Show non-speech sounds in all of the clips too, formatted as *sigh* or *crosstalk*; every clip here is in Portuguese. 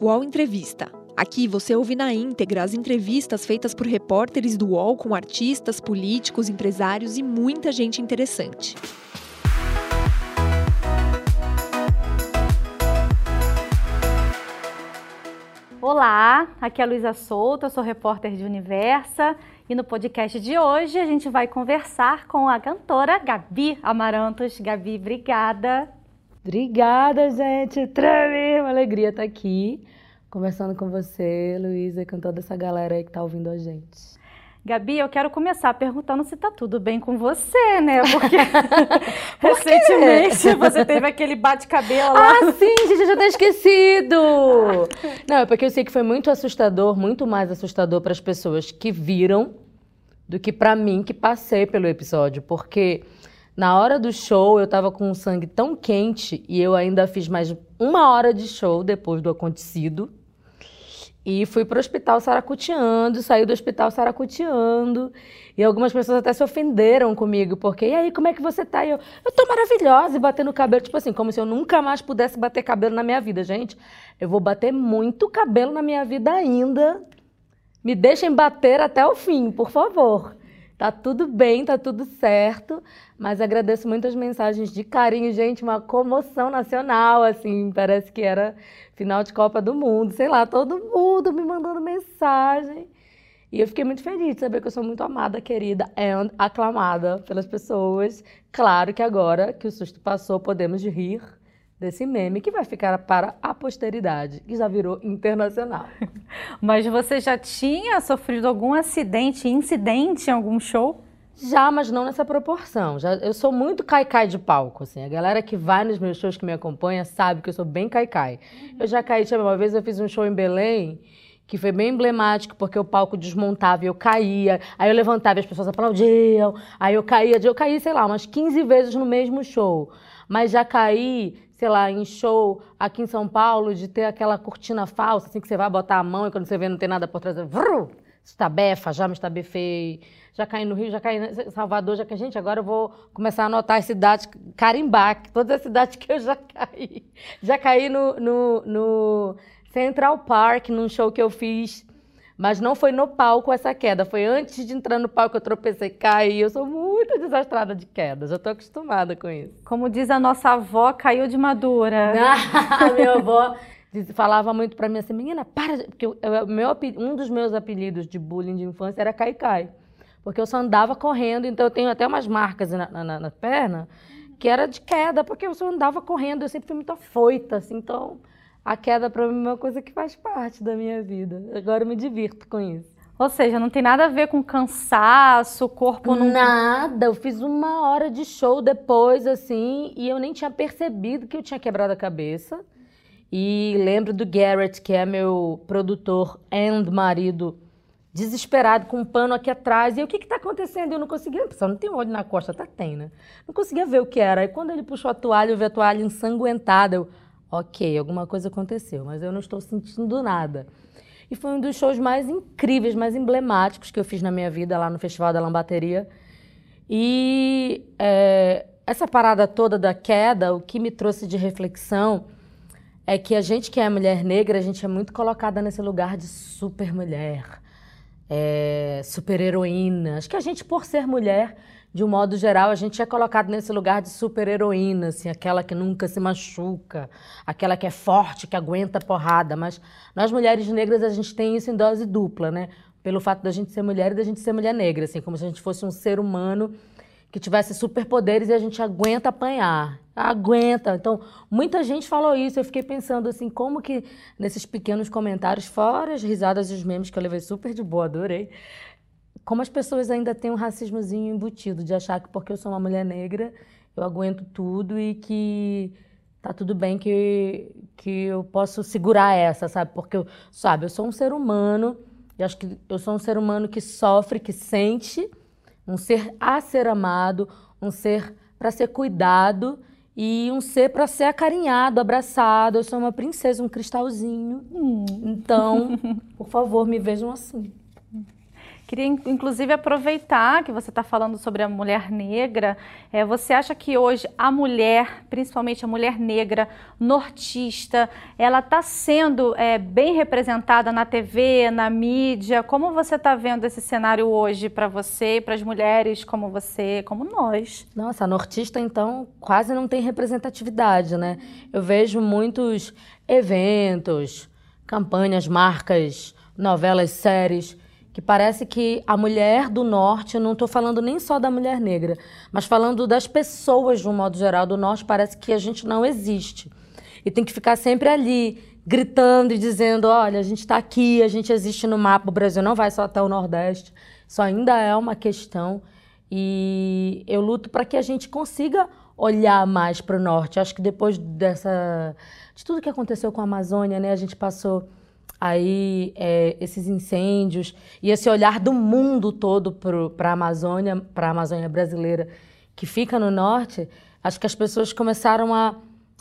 UOL Entrevista. Aqui você ouve na íntegra as entrevistas feitas por repórteres do UOL com artistas, políticos, empresários e muita gente interessante. Olá, aqui é a Luísa Souto, sou repórter de Universa e no podcast de hoje a gente vai conversar com a cantora Gabi Amarantos. Gabi, obrigada. Obrigada, gente. Treme, uma alegria estar aqui conversando com você, Luísa, e com toda essa galera aí que está ouvindo a gente. Gabi, eu quero começar perguntando se tá tudo bem com você, né? *laughs* Porque Por recentemente você teve aquele bate-cabelo lá. Ah, sim, gente, eu já tinha esquecido! Não, é porque eu sei que foi muito assustador, muito mais assustador para as pessoas que viram do que para mim que passei pelo episódio, porque na hora do show eu tava com o sangue tão quente e eu ainda fiz mais uma hora de show depois do acontecido. E fui pro hospital saracuteando, saí do hospital saracuteando. E algumas pessoas até se ofenderam comigo, porque, e aí, como é que você tá? E eu, eu tô maravilhosa e batendo cabelo, tipo assim, como se eu nunca mais pudesse bater cabelo na minha vida. Gente, eu vou bater muito cabelo na minha vida ainda. Me deixem bater até o fim, por favor. Tá tudo bem, tá tudo certo, mas agradeço muito as mensagens de carinho, gente, uma comoção nacional, assim, parece que era final de Copa do Mundo, sei lá, todo mundo me mandando mensagem. E eu fiquei muito feliz de saber que eu sou muito amada, querida e aclamada pelas pessoas. Claro que agora que o susto passou, podemos rir desse meme que vai ficar para a posteridade, que já virou internacional. *laughs* Mas você já tinha sofrido algum acidente, incidente em algum show? Já, mas não nessa proporção. Já, eu sou muito caicai de palco, assim. A galera que vai nos meus shows, que me acompanha, sabe que eu sou bem caicai. Eu já caí, uma vez eu fiz um show em Belém, que foi bem emblemático, porque o palco desmontava e eu caía, aí eu levantava e as pessoas aplaudiam, aí eu caía, eu caí, sei lá, umas 15 vezes no mesmo show. Mas já caí sei lá, em show aqui em São Paulo, de ter aquela cortina falsa, assim, que você vai botar a mão e quando você vê não tem nada por trás, vrr, estabefa, já me estabefei. Já caí no Rio, já caí em Salvador, já que gente, agora eu vou começar a anotar as cidades, carimbar, todas as cidades que eu já caí. Já caí no, no, no Central Park, num show que eu fiz mas não foi no palco essa queda, foi antes de entrar no palco eu tropecei, caí. Eu sou muito desastrada de quedas, eu tô acostumada com isso. Como diz a nossa avó, caiu de madura. *laughs* Ah, minha avó falava muito para mim assim, menina, para, porque eu, meu, um dos meus apelidos de bullying de infância era Caicai. Porque eu só andava correndo, então eu tenho até umas marcas na, na, na perna que era de queda, porque eu só andava correndo, eu sempre fui muito afoita, assim, então a queda para mim é uma coisa que faz parte da minha vida. Agora eu me divirto com isso. Ou seja, não tem nada a ver com cansaço, corpo não. Nada. Eu fiz uma hora de show depois, assim, e eu nem tinha percebido que eu tinha quebrado a cabeça. E lembro do Garrett, que é meu produtor and marido, desesperado, com um pano aqui atrás. E o que está acontecendo? Eu não conseguia. Pessoal, não tem olho na costa, tá tem, né? Não conseguia ver o que era. E quando ele puxou a toalha, eu vi a toalha ensanguentada. Eu, ok, alguma coisa aconteceu, mas eu não estou sentindo nada. E foi um dos shows mais incríveis, mais emblemáticos que eu fiz na minha vida lá no Festival da Lambateria. E é, essa parada toda da queda, o que me trouxe de reflexão é que a gente que é mulher negra, a gente é muito colocada nesse lugar de super mulher, é, super heroína. Acho que a gente, por ser mulher, de um modo geral, a gente é colocado nesse lugar de super-heroína, assim, aquela que nunca se machuca, aquela que é forte, que aguenta porrada. Mas nós, mulheres negras, a gente tem isso em dose dupla, né? Pelo fato da gente ser mulher e da gente ser mulher negra, assim, como se a gente fosse um ser humano que tivesse superpoderes e a gente aguenta apanhar. Aguenta. Então, muita gente falou isso. Eu fiquei pensando assim, como que nesses pequenos comentários, fora as risadas e os memes que eu levei super de boa, adorei como as pessoas ainda têm um racismozinho embutido de achar que porque eu sou uma mulher negra eu aguento tudo e que tá tudo bem que, que eu posso segurar essa, sabe? Porque eu, sabe, eu sou um ser humano e acho que eu sou um ser humano que sofre, que sente, um ser a ser amado, um ser para ser cuidado e um ser para ser acarinhado, abraçado. Eu sou uma princesa, um cristalzinho. Hum. Então, por favor, me vejam assim. Queria, inclusive, aproveitar que você está falando sobre a mulher negra. É, você acha que hoje a mulher, principalmente a mulher negra nortista, ela está sendo é, bem representada na TV, na mídia? Como você está vendo esse cenário hoje para você e para as mulheres como você, como nós? Nossa, a nortista, então, quase não tem representatividade, né? Eu vejo muitos eventos, campanhas, marcas, novelas, séries que parece que a mulher do norte, não estou falando nem só da mulher negra, mas falando das pessoas de um modo geral do norte, parece que a gente não existe. E tem que ficar sempre ali, gritando e dizendo: olha, a gente está aqui, a gente existe no mapa, o Brasil não vai só até o Nordeste. Isso ainda é uma questão. E eu luto para que a gente consiga olhar mais para o norte. Acho que depois dessa de tudo que aconteceu com a Amazônia, né, a gente passou aí é, esses incêndios e esse olhar do mundo todo para a Amazônia, para a Amazônia brasileira que fica no norte, acho que as pessoas começaram a,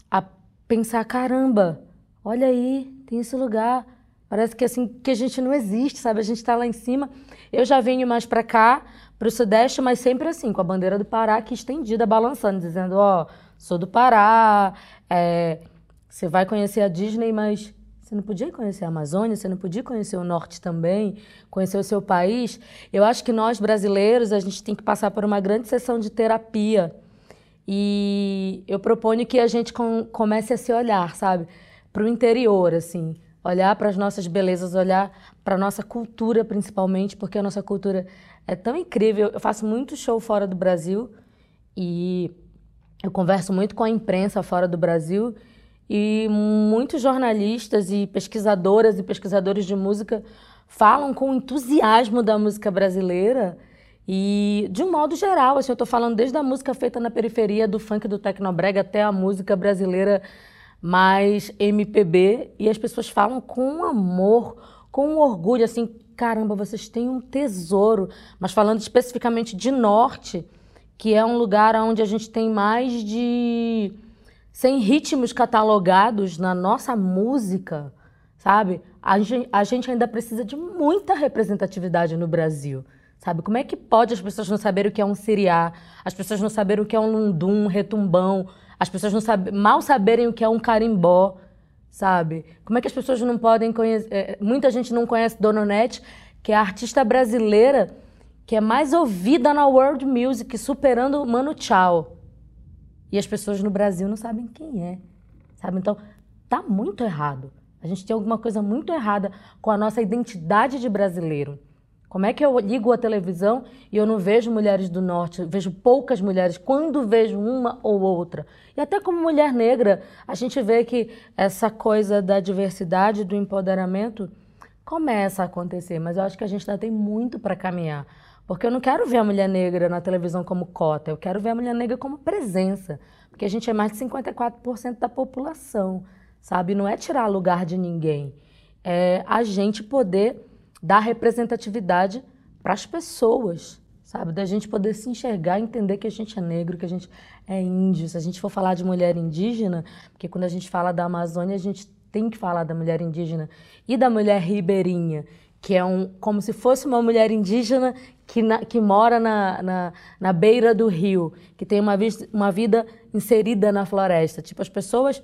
a pensar caramba, olha aí, tem esse lugar, parece que assim que a gente não existe, sabe? A gente está lá em cima. Eu já venho mais para cá, para o sudeste, mas sempre assim com a bandeira do Pará aqui estendida, balançando, dizendo ó, oh, sou do Pará, é, você vai conhecer a Disney, mas você não podia conhecer a Amazônia, você não podia conhecer o norte também, conhecer o seu país. Eu acho que nós brasileiros, a gente tem que passar por uma grande sessão de terapia. E eu proponho que a gente com, comece a se olhar, sabe? Para o interior, assim. Olhar para as nossas belezas, olhar para a nossa cultura, principalmente, porque a nossa cultura é tão incrível. Eu faço muito show fora do Brasil e eu converso muito com a imprensa fora do Brasil e muitos jornalistas e pesquisadoras e pesquisadores de música falam com entusiasmo da música brasileira e de um modo geral, assim, eu estou falando desde a música feita na periferia do funk do tecnobrega até a música brasileira mais MPB e as pessoas falam com amor, com orgulho, assim, caramba, vocês têm um tesouro. Mas falando especificamente de norte, que é um lugar onde a gente tem mais de sem ritmos catalogados na nossa música, sabe? A gente, a gente ainda precisa de muita representatividade no Brasil. Sabe? Como é que pode as pessoas não saberem o que é um siriá, as pessoas não saberem o que é um lundum, um retumbão, as pessoas não sabe, mal saberem o que é um carimbó, sabe? Como é que as pessoas não podem conhecer... É, muita gente não conhece Dona Onete, que é a artista brasileira que é mais ouvida na world music, superando Mano Chao. E as pessoas no Brasil não sabem quem é, sabe? Então, tá muito errado. A gente tem alguma coisa muito errada com a nossa identidade de brasileiro. Como é que eu ligo a televisão e eu não vejo mulheres do norte, vejo poucas mulheres, quando vejo uma ou outra? E até como mulher negra, a gente vê que essa coisa da diversidade, do empoderamento, começa a acontecer, mas eu acho que a gente ainda tem muito para caminhar. Porque eu não quero ver a mulher negra na televisão como cota, eu quero ver a mulher negra como presença. Porque a gente é mais de 54% da população, sabe? Não é tirar lugar de ninguém. É a gente poder dar representatividade para as pessoas, sabe? Da gente poder se enxergar, entender que a gente é negro, que a gente é índio. Se a gente for falar de mulher indígena, porque quando a gente fala da Amazônia, a gente tem que falar da mulher indígena e da mulher ribeirinha, que é um, como se fosse uma mulher indígena que, na, que mora na, na, na, beira do rio, que tem uma, uma vida inserida na floresta. Tipo, as pessoas,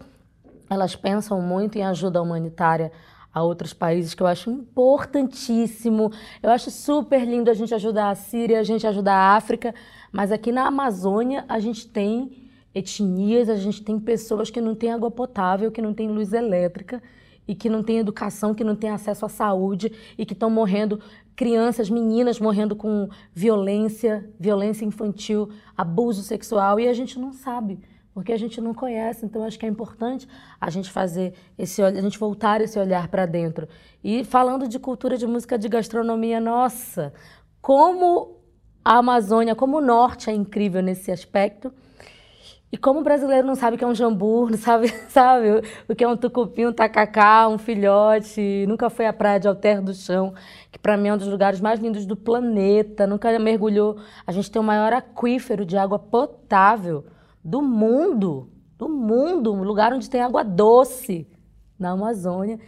elas pensam muito em ajuda humanitária a outros países, que eu acho importantíssimo. Eu acho super lindo a gente ajudar a Síria, a gente ajudar a África, mas aqui na Amazônia a gente tem etnias, a gente tem pessoas que não têm água potável, que não têm luz elétrica, e que não têm educação, que não têm acesso à saúde e que estão morrendo crianças, meninas morrendo com violência, violência infantil, abuso sexual e a gente não sabe, porque a gente não conhece. Então acho que é importante a gente fazer esse a gente voltar esse olhar para dentro. E falando de cultura, de música, de gastronomia, nossa, como a Amazônia, como o norte é incrível nesse aspecto. E como o brasileiro não sabe o que é um jambu, não sabe, *laughs* sabe o que é um tucupi, um tacacá, um filhote, nunca foi à praia de Alter do Chão, que para mim é um dos lugares mais lindos do planeta, nunca mergulhou. A gente tem o maior aquífero de água potável do mundo, do mundo, um lugar onde tem água doce na Amazônia.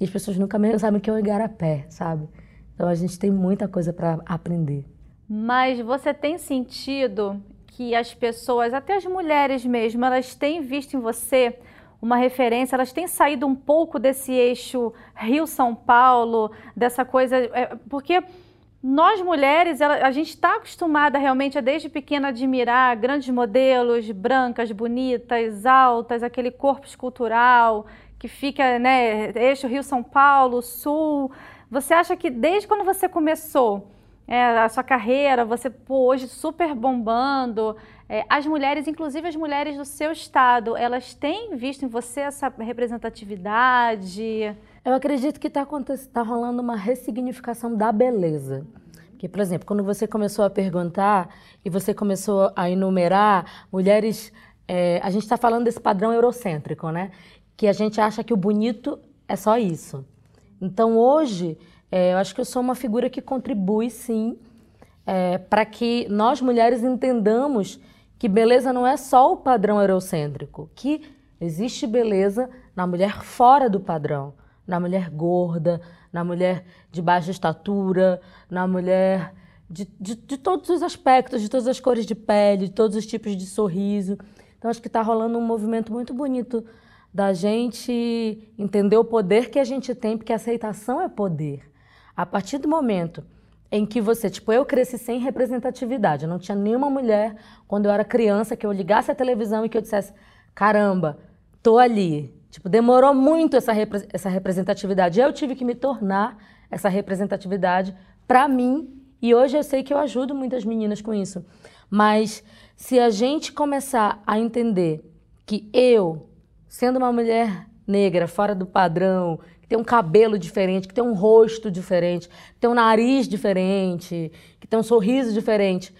E as pessoas nunca sabem o que é o igarapé, sabe? Então a gente tem muita coisa para aprender. Mas você tem sentido que as pessoas, até as mulheres mesmo, elas têm visto em você uma referência, elas têm saído um pouco desse eixo Rio-São Paulo, dessa coisa. É, porque nós mulheres, a gente está acostumada realmente a desde pequena admirar grandes modelos, brancas, bonitas, altas, aquele corpo escultural que fica, né, eixo Rio-São Paulo, Sul. Você acha que desde quando você começou é, a sua carreira, você pô, hoje super bombando, é, as mulheres, inclusive as mulheres do seu estado, elas têm visto em você essa representatividade? Eu acredito que está tá rolando uma ressignificação da beleza. Porque, por exemplo, quando você começou a perguntar e você começou a enumerar mulheres. É, a gente está falando desse padrão eurocêntrico, né? Que a gente acha que o bonito é só isso. Então, hoje, é, eu acho que eu sou uma figura que contribui, sim, é, para que nós mulheres entendamos que beleza não é só o padrão eurocêntrico, que existe beleza na mulher fora do padrão, na mulher gorda, na mulher de baixa estatura, na mulher de, de, de todos os aspectos, de todas as cores de pele, de todos os tipos de sorriso. Então, acho que está rolando um movimento muito bonito da gente entender o poder que a gente tem, porque aceitação é poder. A partir do momento em que você, tipo, eu cresci sem representatividade, eu não tinha nenhuma mulher quando eu era criança que eu ligasse a televisão e que eu dissesse, caramba, tô ali. Tipo, demorou muito essa, repre essa representatividade. Eu tive que me tornar essa representatividade para mim e hoje eu sei que eu ajudo muitas meninas com isso. Mas se a gente começar a entender que eu, sendo uma mulher negra, fora do padrão, tem um cabelo diferente, que tem um rosto diferente, que tem um nariz diferente, que tem um sorriso diferente,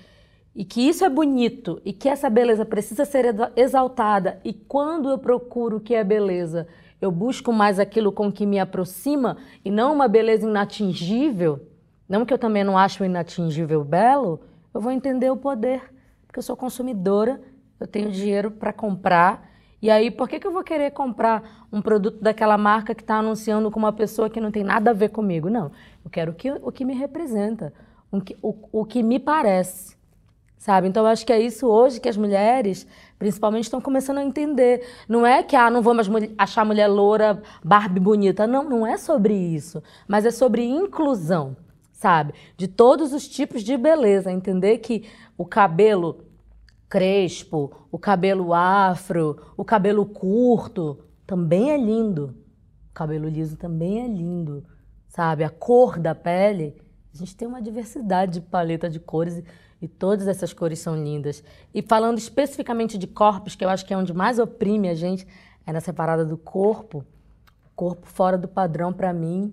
e que isso é bonito e que essa beleza precisa ser exaltada, e quando eu procuro o que é beleza, eu busco mais aquilo com que me aproxima e não uma beleza inatingível, não que eu também não acho inatingível belo, eu vou entender o poder, porque eu sou consumidora, eu tenho dinheiro para comprar e aí, por que, que eu vou querer comprar um produto daquela marca que está anunciando com uma pessoa que não tem nada a ver comigo? Não, eu quero o que, o que me representa, o que, o, o que me parece, sabe? Então, eu acho que é isso hoje que as mulheres, principalmente, estão começando a entender. Não é que, ah, não vou mais achar mulher loura, Barbie bonita. Não, não é sobre isso. Mas é sobre inclusão, sabe? De todos os tipos de beleza. Entender que o cabelo crespo, o cabelo afro, o cabelo curto, também é lindo. O cabelo liso também é lindo, sabe? A cor da pele, a gente tem uma diversidade de paleta de cores e todas essas cores são lindas. E falando especificamente de corpos, que eu acho que é onde mais oprime a gente, é nessa parada do corpo. Corpo fora do padrão para mim,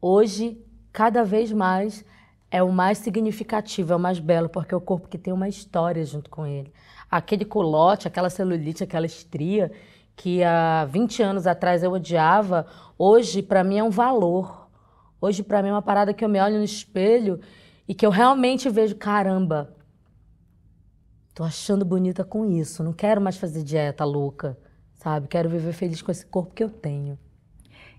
hoje, cada vez mais é o mais significativo, é o mais belo, porque é o corpo que tem uma história junto com ele. Aquele culote, aquela celulite, aquela estria que há 20 anos atrás eu odiava, hoje para mim é um valor. Hoje para mim é uma parada que eu me olho no espelho e que eu realmente vejo, caramba, tô achando bonita com isso, não quero mais fazer dieta louca, sabe? Quero viver feliz com esse corpo que eu tenho.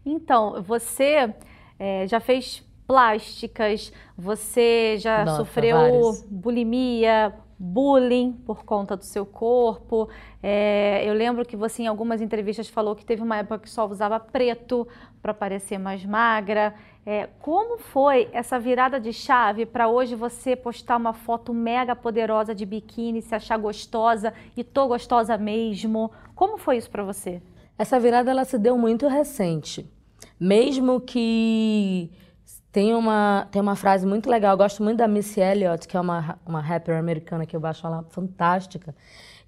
Então, você é, já fez plásticas, você já Nossa, sofreu várias. bulimia, bullying por conta do seu corpo. É, eu lembro que você, em algumas entrevistas, falou que teve uma época que só usava preto para parecer mais magra. É, como foi essa virada de chave para hoje você postar uma foto mega poderosa de biquíni, se achar gostosa e tô gostosa mesmo? Como foi isso para você? Essa virada ela se deu muito recente. Mesmo que tem uma, tem uma frase muito legal, eu gosto muito da Missy Elliott, que é uma, uma rapper americana que eu acho ela fantástica.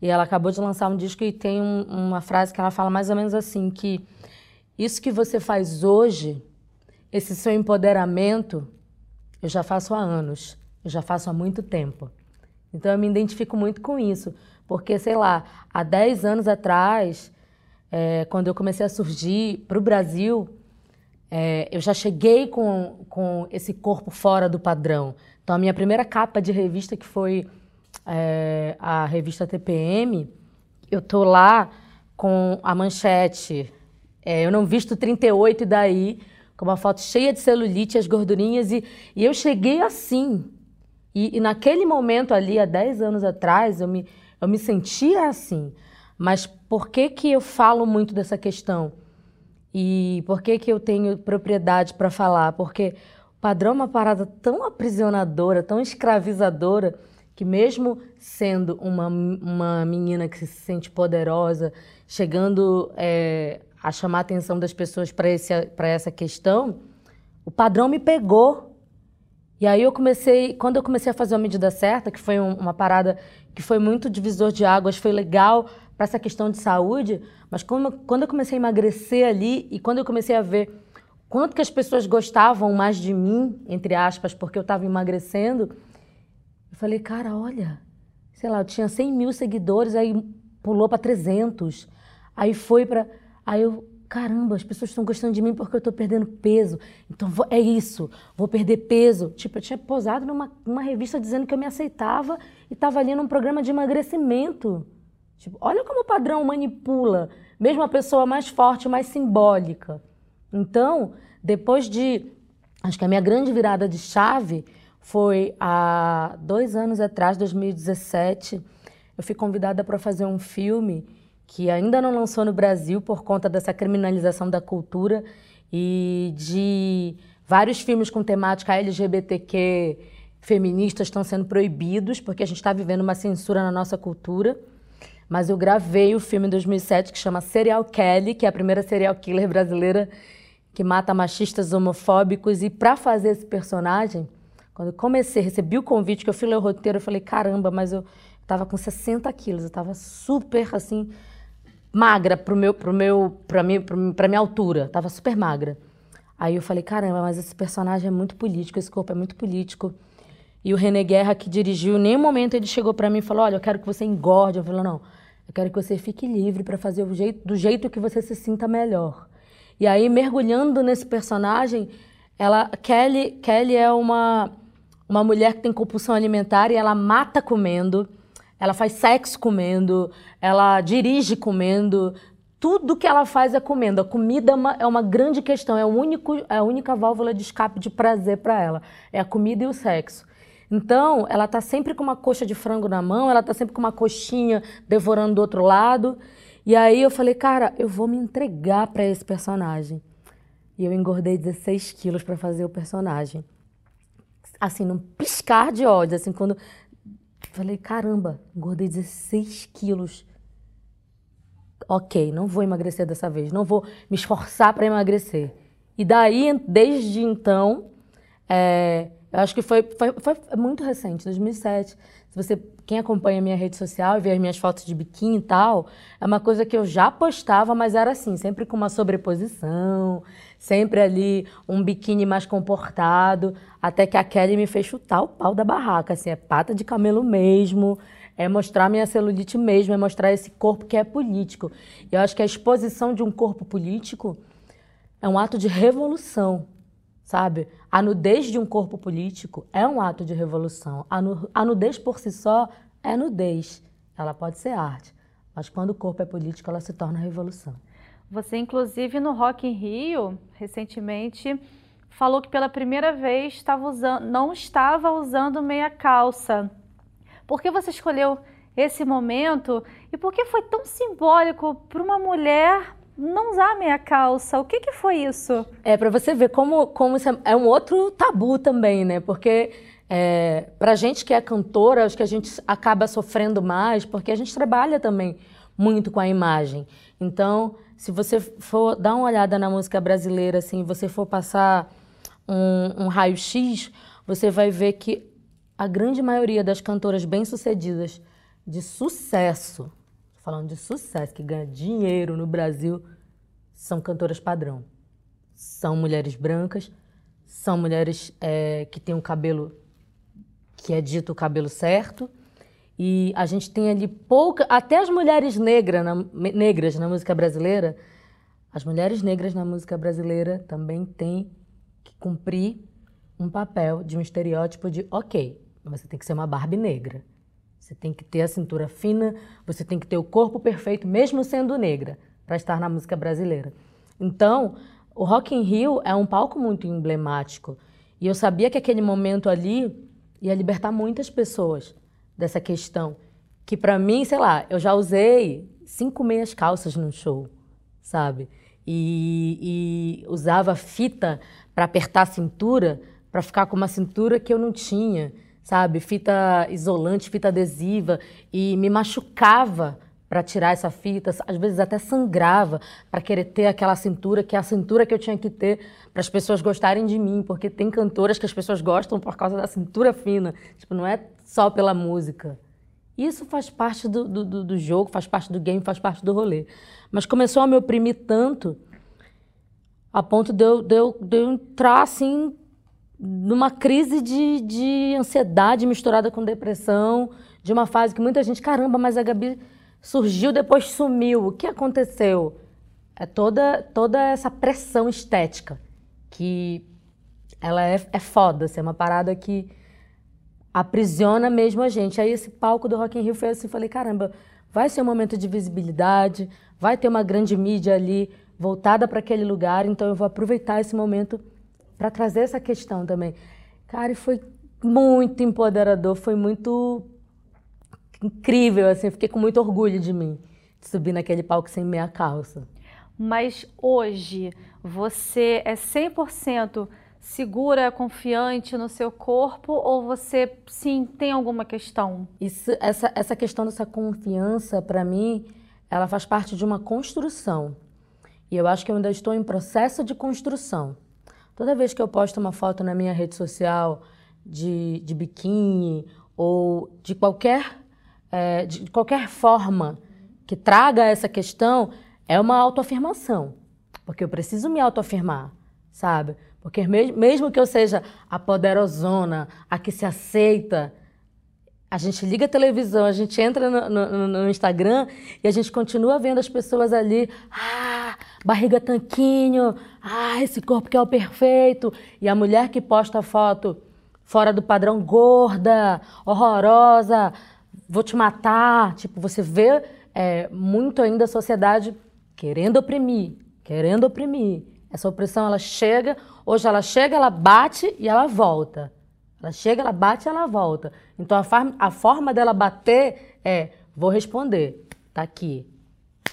E ela acabou de lançar um disco e tem um, uma frase que ela fala mais ou menos assim, que isso que você faz hoje, esse seu empoderamento, eu já faço há anos, eu já faço há muito tempo. Então eu me identifico muito com isso, porque, sei lá, há 10 anos atrás, é, quando eu comecei a surgir para o Brasil, é, eu já cheguei com, com esse corpo fora do padrão. Então, a minha primeira capa de revista, que foi é, a revista TPM, eu tô lá com a manchete. É, eu não visto 38 e daí com uma foto cheia de celulite, as gordurinhas, e, e eu cheguei assim. E, e, naquele momento ali, há 10 anos atrás, eu me, eu me sentia assim. Mas por que, que eu falo muito dessa questão? E por que, que eu tenho propriedade para falar? Porque o padrão é uma parada tão aprisionadora, tão escravizadora, que mesmo sendo uma, uma menina que se sente poderosa, chegando é, a chamar a atenção das pessoas para essa questão, o padrão me pegou. E aí eu comecei, quando eu comecei a fazer a medida certa, que foi um, uma parada que foi muito divisor de águas, foi legal para essa questão de saúde, mas quando, quando eu comecei a emagrecer ali e quando eu comecei a ver quanto que as pessoas gostavam mais de mim, entre aspas, porque eu estava emagrecendo, eu falei, cara, olha, sei lá, eu tinha 100 mil seguidores, aí pulou para 300, aí foi para... Aí eu, caramba, as pessoas estão gostando de mim porque eu estou perdendo peso. Então vou, é isso, vou perder peso. Tipo, eu tinha posado numa, numa revista dizendo que eu me aceitava e estava ali num programa de emagrecimento. Tipo, olha como o padrão manipula, mesmo a pessoa mais forte, mais simbólica. Então, depois de. Acho que a minha grande virada de chave foi há dois anos atrás, 2017. Eu fui convidada para fazer um filme que ainda não lançou no Brasil por conta dessa criminalização da cultura e de vários filmes com temática LGBTQ feministas estão sendo proibidos porque a gente está vivendo uma censura na nossa cultura. Mas eu gravei o filme em 2007 que chama Serial Kelly, que é a primeira serial killer brasileira que mata machistas homofóbicos. E para fazer esse personagem, quando eu comecei, recebi o convite, que eu fui ler o roteiro, eu falei, caramba, mas eu estava com 60 quilos, eu estava super, assim, magra pro meu, pro meu, pra, mim, pra minha altura, estava super magra. Aí eu falei, caramba, mas esse personagem é muito político, esse corpo é muito político. E o René Guerra, que dirigiu, em nenhum momento ele chegou para mim e falou, olha, eu quero que você engorde. Eu falei, não, eu quero que você fique livre para fazer jeito, do jeito que você se sinta melhor. E aí, mergulhando nesse personagem, ela, Kelly, Kelly é uma, uma mulher que tem compulsão alimentar e ela mata comendo, ela faz sexo comendo, ela dirige comendo, tudo que ela faz é comendo. A comida é uma, é uma grande questão, é, o único, é a única válvula de escape de prazer para ela. É a comida e o sexo. Então, ela está sempre com uma coxa de frango na mão, ela está sempre com uma coxinha devorando do outro lado. E aí eu falei, cara, eu vou me entregar para esse personagem. E eu engordei 16 quilos para fazer o personagem. Assim, num piscar de ódio, assim, quando. Falei, caramba, engordei 16 quilos. Ok, não vou emagrecer dessa vez, não vou me esforçar para emagrecer. E daí, desde então, é, eu acho que foi, foi, foi muito recente, 2007. Se você, quem acompanha minha rede social e vê as minhas fotos de biquíni e tal, é uma coisa que eu já postava, mas era assim, sempre com uma sobreposição, sempre ali um biquíni mais comportado, até que a Kelly me fez chutar o pau da barraca, assim, é pata de camelo mesmo, é mostrar minha celulite mesmo, é mostrar esse corpo que é político. E eu acho que a exposição de um corpo político é um ato de revolução sabe? A nudez de um corpo político é um ato de revolução. A, nu a nudez por si só é nudez. Ela pode ser arte, mas quando o corpo é político, ela se torna revolução. Você, inclusive, no Rock in Rio, recentemente, falou que pela primeira vez estava usando, não estava usando meia calça. Por que você escolheu esse momento e por que foi tão simbólico para uma mulher não usar meia calça. O que, que foi isso? É, para você ver como, como isso é, é, um outro tabu também, né? Porque é, pra gente que é cantora, acho que a gente acaba sofrendo mais, porque a gente trabalha também muito com a imagem. Então, se você for dar uma olhada na música brasileira, assim, você for passar um, um raio-x, você vai ver que a grande maioria das cantoras bem-sucedidas de sucesso falando de sucesso, que ganha dinheiro no Brasil, são cantoras padrão. São mulheres brancas, são mulheres é, que têm um cabelo que é dito o cabelo certo. E a gente tem ali pouca. Até as mulheres negra na, negras na música brasileira, as mulheres negras na música brasileira também têm que cumprir um papel de um estereótipo de, ok, você tem que ser uma Barbie negra. Você tem que ter a cintura fina, você tem que ter o corpo perfeito, mesmo sendo negra, para estar na música brasileira. Então, o Rock in Rio é um palco muito emblemático. E eu sabia que aquele momento ali ia libertar muitas pessoas dessa questão. Que para mim, sei lá, eu já usei cinco meias calças no show, sabe? E, e usava fita para apertar a cintura, para ficar com uma cintura que eu não tinha, sabe? Fita isolante, fita adesiva, e me machucava para tirar essa fita, às vezes até sangrava para querer ter aquela cintura, que é a cintura que eu tinha que ter para as pessoas gostarem de mim, porque tem cantoras que as pessoas gostam por causa da cintura fina, tipo, não é só pela música. Isso faz parte do, do, do jogo, faz parte do game, faz parte do rolê. Mas começou a me oprimir tanto a ponto de eu, de eu, de eu entrar assim numa crise de, de ansiedade misturada com depressão, de uma fase que muita gente, caramba, mas a Gabi surgiu, depois sumiu. O que aconteceu? É toda, toda essa pressão estética que ela é, é foda, assim, é uma parada que aprisiona mesmo a gente. Aí esse palco do Rock in Rio foi assim, falei, caramba, vai ser um momento de visibilidade, vai ter uma grande mídia ali voltada para aquele lugar, então eu vou aproveitar esse momento para trazer essa questão também. Cara, e foi muito empoderador, foi muito incrível, assim, fiquei com muito orgulho de mim, de subir naquele palco sem meia calça. Mas hoje você é 100% segura, confiante no seu corpo ou você sim tem alguma questão? Isso, essa, essa questão dessa confiança, para mim, ela faz parte de uma construção. E eu acho que eu ainda estou em processo de construção. Toda vez que eu posto uma foto na minha rede social de, de biquíni ou de qualquer é, de qualquer forma que traga essa questão, é uma autoafirmação. Porque eu preciso me autoafirmar, sabe? Porque mesmo que eu seja a poderosona, a que se aceita, a gente liga a televisão, a gente entra no, no, no, Instagram e a gente continua vendo as pessoas ali, ah, barriga tanquinho, ah, esse corpo que é o perfeito. E a mulher que posta foto fora do padrão, gorda, horrorosa, vou te matar. Tipo, você vê é, muito ainda a sociedade querendo oprimir, querendo oprimir. Essa opressão, ela chega, hoje ela chega, ela bate e ela volta. Ela chega, ela bate e ela volta. Então, a, a forma dela bater é, vou responder, tá aqui,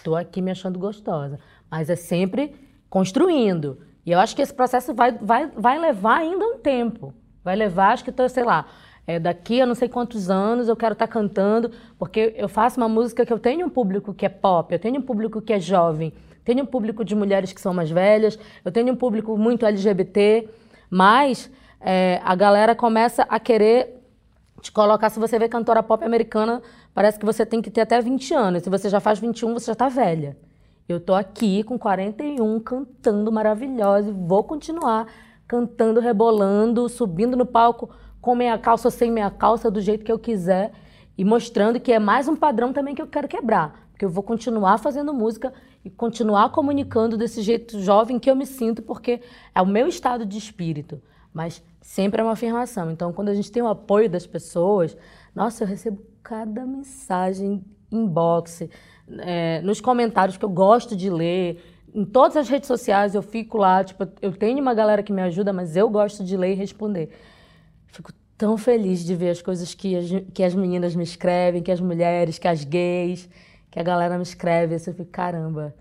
tô aqui me achando gostosa. Mas é sempre construindo. E eu acho que esse processo vai, vai, vai levar ainda um tempo. Vai levar, acho que, sei lá, é, daqui a não sei quantos anos eu quero estar tá cantando, porque eu faço uma música que eu tenho um público que é pop, eu tenho um público que é jovem, tenho um público de mulheres que são mais velhas, eu tenho um público muito LGBT, mas é, a galera começa a querer te colocar, se você vê cantora pop americana, parece que você tem que ter até 20 anos. Se você já faz 21, você já está velha. Eu tô aqui com 41, cantando maravilhosa e vou continuar cantando, rebolando, subindo no palco com meia calça ou sem meia calça, do jeito que eu quiser, e mostrando que é mais um padrão também que eu quero quebrar. Porque eu vou continuar fazendo música e continuar comunicando desse jeito jovem que eu me sinto, porque é o meu estado de espírito. Mas sempre é uma afirmação. Então, quando a gente tem o apoio das pessoas, nossa, eu recebo cada mensagem inbox, é, nos comentários que eu gosto de ler, em todas as redes sociais eu fico lá, tipo, eu tenho uma galera que me ajuda, mas eu gosto de ler e responder. Fico tão feliz de ver as coisas que as, que as meninas me escrevem, que as mulheres, que as gays, que a galera me escreve. Assim, eu fico, caramba,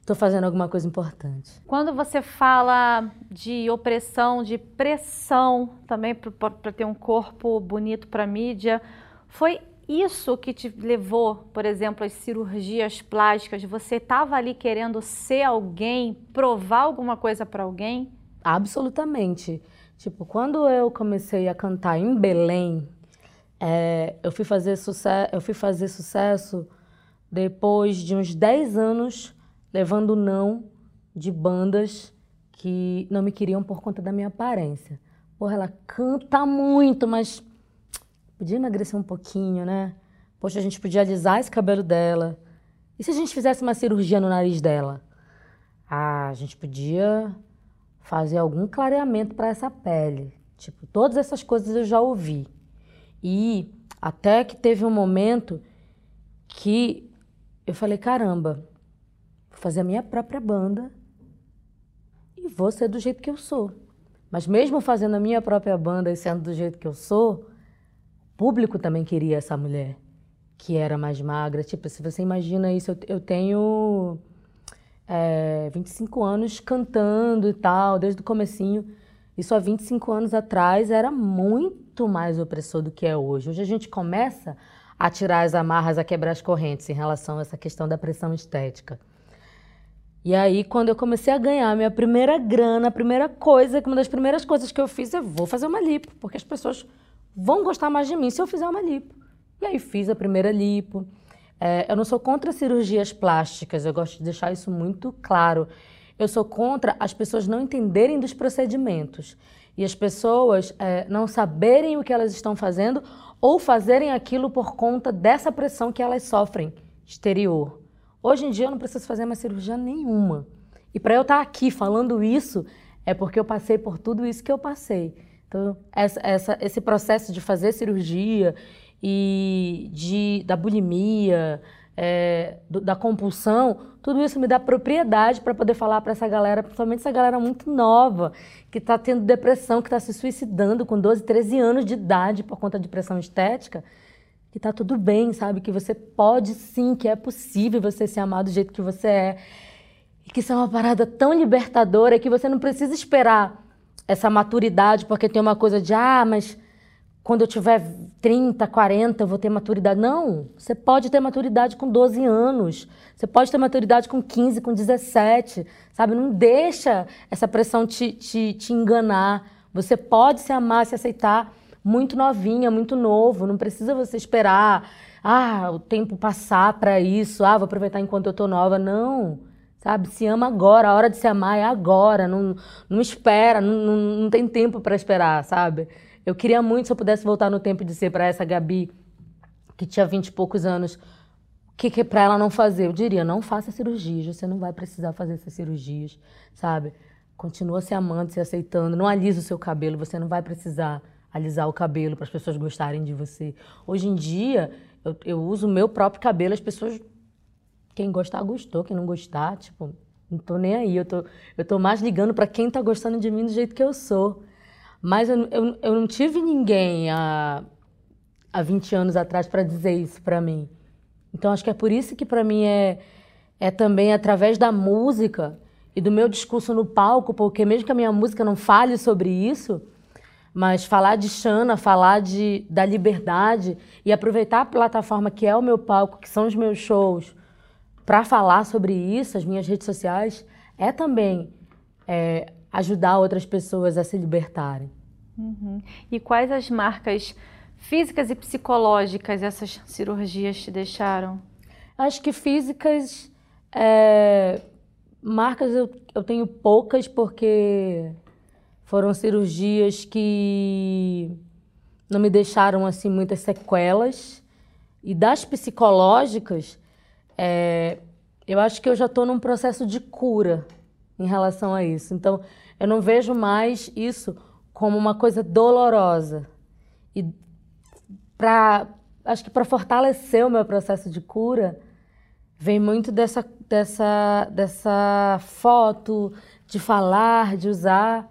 estou fazendo alguma coisa importante. Quando você fala de opressão, de pressão também para ter um corpo bonito para mídia, foi isso que te levou, por exemplo, às cirurgias plásticas? Você estava ali querendo ser alguém, provar alguma coisa para alguém? Absolutamente. Tipo, quando eu comecei a cantar em Belém, é, eu, fui fazer sucesso, eu fui fazer sucesso depois de uns 10 anos levando não de bandas que não me queriam por conta da minha aparência. Porra, ela canta muito, mas podia emagrecer um pouquinho, né? Poxa, a gente podia alisar esse cabelo dela. E se a gente fizesse uma cirurgia no nariz dela? Ah, a gente podia fazer algum clareamento para essa pele. Tipo, todas essas coisas eu já ouvi. E até que teve um momento que eu falei, caramba, vou fazer a minha própria banda e vou ser do jeito que eu sou. Mas mesmo fazendo a minha própria banda e sendo do jeito que eu sou, público também queria essa mulher que era mais magra. Tipo, se você imagina isso, eu, eu tenho é, 25 anos cantando e tal, desde o comecinho. Isso há 25 anos atrás era muito mais opressor do que é hoje. Hoje a gente começa a tirar as amarras, a quebrar as correntes em relação a essa questão da pressão estética. E aí, quando eu comecei a ganhar minha primeira grana, a primeira coisa, uma das primeiras coisas que eu fiz, eu vou fazer uma lipo, porque as pessoas vão gostar mais de mim se eu fizer uma lipo. E aí fiz a primeira lipo. É, eu não sou contra cirurgias plásticas, eu gosto de deixar isso muito claro. Eu sou contra as pessoas não entenderem dos procedimentos e as pessoas é, não saberem o que elas estão fazendo ou fazerem aquilo por conta dessa pressão que elas sofrem exterior. Hoje em dia eu não preciso fazer mais cirurgia nenhuma. E para eu estar tá aqui falando isso, é porque eu passei por tudo isso que eu passei. Então, essa, essa, esse processo de fazer cirurgia e de, da bulimia, é, do, da compulsão, tudo isso me dá propriedade para poder falar para essa galera, principalmente essa galera muito nova, que está tendo depressão, que está se suicidando com 12, 13 anos de idade por conta de pressão estética que tá tudo bem, sabe? Que você pode sim, que é possível você se amar do jeito que você é. E que isso é uma parada tão libertadora que você não precisa esperar essa maturidade, porque tem uma coisa de, ah, mas quando eu tiver 30, 40, eu vou ter maturidade. Não, você pode ter maturidade com 12 anos. Você pode ter maturidade com 15, com 17, sabe? Não deixa essa pressão te, te, te enganar. Você pode se amar, se aceitar muito novinha, muito novo. Não precisa você esperar, ah, o tempo passar para isso, ah, vou aproveitar enquanto eu tô nova. Não. Sabe? Se ama agora, a hora de se amar é agora. Não, não espera, não, não, não tem tempo para esperar, sabe? Eu queria muito se eu pudesse voltar no tempo de ser para essa Gabi, que tinha vinte e poucos anos, o que, que para ela não fazer? Eu diria, não faça cirurgias, você não vai precisar fazer essas cirurgias, sabe? Continua se amando, se aceitando, não alisa o seu cabelo, você não vai precisar alisar o cabelo para as pessoas gostarem de você. Hoje em dia, eu, eu uso o meu próprio cabelo, as pessoas. Quem gostar, gostou. Quem não gostar, tipo, não tô nem aí. Eu tô, eu tô mais ligando para quem tá gostando de mim do jeito que eu sou. Mas eu, eu, eu não tive ninguém há, há 20 anos atrás para dizer isso para mim. Então acho que é por isso que para mim é, é também através da música e do meu discurso no palco, porque mesmo que a minha música não fale sobre isso, mas falar de Xana, falar de, da liberdade e aproveitar a plataforma que é o meu palco, que são os meus shows, para falar sobre isso, as minhas redes sociais, é também é, ajudar outras pessoas a se libertarem. Uhum. E quais as marcas físicas e psicológicas essas cirurgias te deixaram? Acho que físicas, é, marcas eu, eu tenho poucas porque foram cirurgias que não me deixaram assim muitas sequelas. E das psicológicas, é, eu acho que eu já estou num processo de cura em relação a isso. Então, eu não vejo mais isso como uma coisa dolorosa. E para acho que para fortalecer o meu processo de cura, vem muito dessa, dessa, dessa foto, de falar, de usar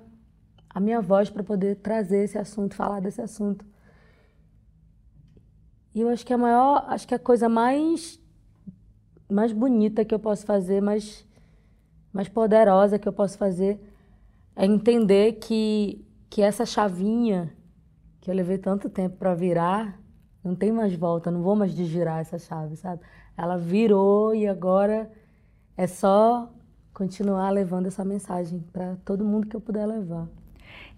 a minha voz para poder trazer esse assunto, falar desse assunto. E eu acho que a maior, acho que a coisa mais mais bonita que eu posso fazer, mais mais poderosa que eu posso fazer é entender que que essa chavinha que eu levei tanto tempo para virar, não tem mais volta, não vou mais desvirar essa chave, sabe? Ela virou e agora é só continuar levando essa mensagem para todo mundo que eu puder levar.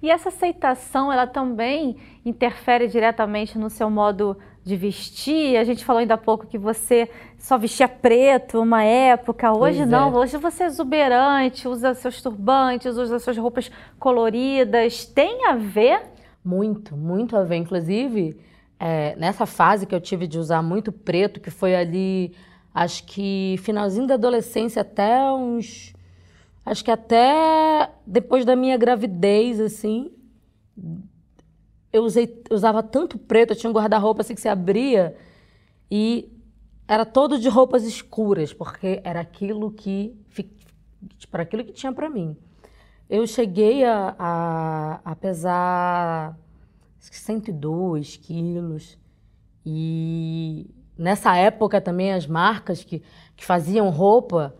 E essa aceitação, ela também interfere diretamente no seu modo de vestir. A gente falou ainda há pouco que você só vestia preto uma época. Hoje pois não, é. hoje você é exuberante, usa seus turbantes, usa suas roupas coloridas. Tem a ver? Muito, muito a ver. Inclusive, é, nessa fase que eu tive de usar muito preto, que foi ali, acho que finalzinho da adolescência até uns Acho que até depois da minha gravidez, assim, eu, usei, usava tanto preto, eu tinha um guarda-roupa assim que se abria e era todo de roupas escuras, porque era aquilo que, para aquilo que tinha para mim. eu cheguei a, a, a pesar 102 quilos. E nessa época também as marcas que, que faziam roupa,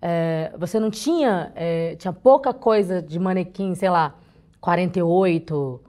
é, você não tinha, é, tinha pouca coisa de manequim, sei lá, 48,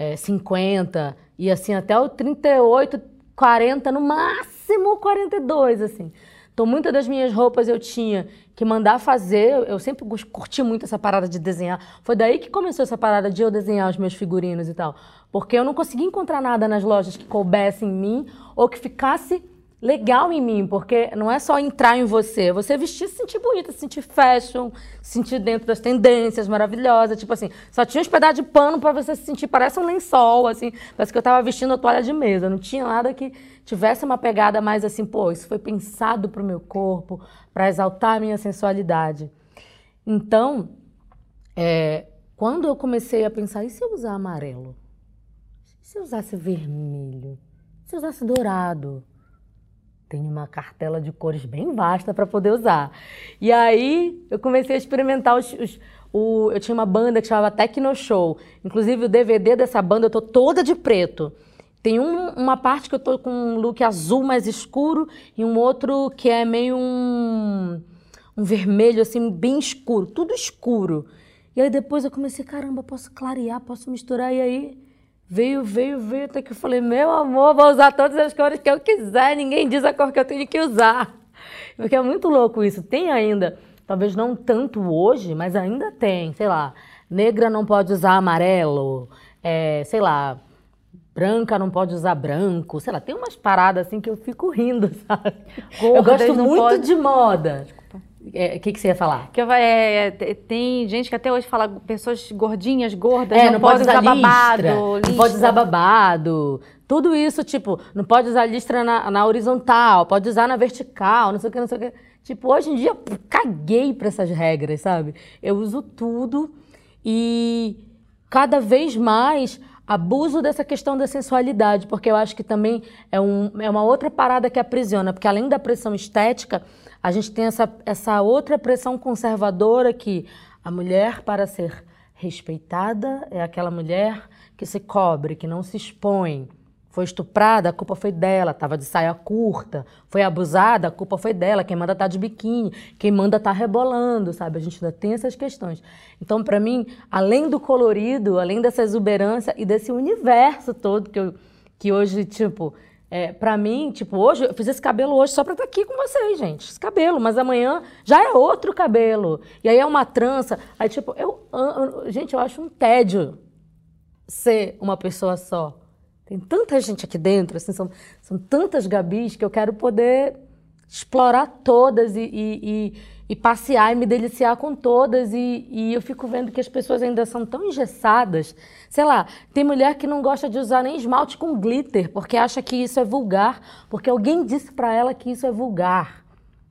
é, 50, e assim até o 38, 40, no máximo 42, assim. Então, muitas das minhas roupas eu tinha que mandar fazer. Eu sempre curti muito essa parada de desenhar. Foi daí que começou essa parada de eu desenhar os meus figurinos e tal. Porque eu não conseguia encontrar nada nas lojas que coubesse em mim ou que ficasse legal em mim, porque não é só entrar em você, você vestir se sentir bonita, se sentir fashion, se sentir dentro das tendências maravilhosas, tipo assim, só tinha uns pedaços de pano para você se sentir, parece um lençol, assim, parece que eu tava vestindo a toalha de mesa, não tinha nada que tivesse uma pegada mais assim, pô, isso foi pensado pro meu corpo, para exaltar a minha sensualidade. Então, é, quando eu comecei a pensar, e se eu usar amarelo? E se eu usasse vermelho? E se eu usasse dourado? Tem uma cartela de cores bem vasta para poder usar. E aí eu comecei a experimentar os, os o, eu tinha uma banda que chamava Tecno Show. Inclusive o DVD dessa banda eu tô toda de preto. Tem um, uma parte que eu tô com um look azul mais escuro e um outro que é meio um, um vermelho assim bem escuro, tudo escuro. E aí depois eu comecei, caramba, posso clarear, posso misturar e aí Veio, veio, veio, até que eu falei, meu amor, vou usar todas as cores que eu quiser, ninguém diz a cor que eu tenho que usar. *laughs* Porque é muito louco isso. Tem ainda, talvez não tanto hoje, mas ainda tem, sei lá, negra não pode usar amarelo, é, sei lá, branca não pode usar branco, sei lá, tem umas paradas assim que eu fico rindo, *laughs* sabe? Gordas eu gosto muito pode... de moda. O é, que, que você ia falar? Que é, é, tem gente que até hoje fala pessoas gordinhas, gordas, é, não, não pode usar, usar babado. Listra. Não pode usar babado. Tudo isso, tipo, não pode usar listra na, na, horizontal, pode usar na vertical, não sei o que, não sei o que. Tipo, hoje em dia, caguei pra essas regras, sabe? Eu uso tudo e cada vez mais abuso dessa questão da sensualidade, porque eu acho que também é, um, é uma outra parada que aprisiona, porque além da pressão estética, a gente tem essa, essa outra pressão conservadora que a mulher, para ser respeitada, é aquela mulher que se cobre, que não se expõe. Foi estuprada, a culpa foi dela, estava de saia curta. Foi abusada, a culpa foi dela. Quem manda tá de biquíni, quem manda tá rebolando, sabe? A gente ainda tem essas questões. Então, para mim, além do colorido, além dessa exuberância e desse universo todo que, eu, que hoje, tipo, é, para mim, tipo, hoje, eu fiz esse cabelo hoje só pra estar tá aqui com vocês, gente. Esse cabelo, mas amanhã já é outro cabelo. E aí é uma trança. Aí, tipo, eu gente, eu acho um tédio ser uma pessoa só. Tem tanta gente aqui dentro, assim, são, são tantas Gabis que eu quero poder explorar todas e, e, e, e passear e me deliciar com todas. E, e eu fico vendo que as pessoas ainda são tão engessadas. Sei lá, tem mulher que não gosta de usar nem esmalte com glitter, porque acha que isso é vulgar, porque alguém disse para ela que isso é vulgar,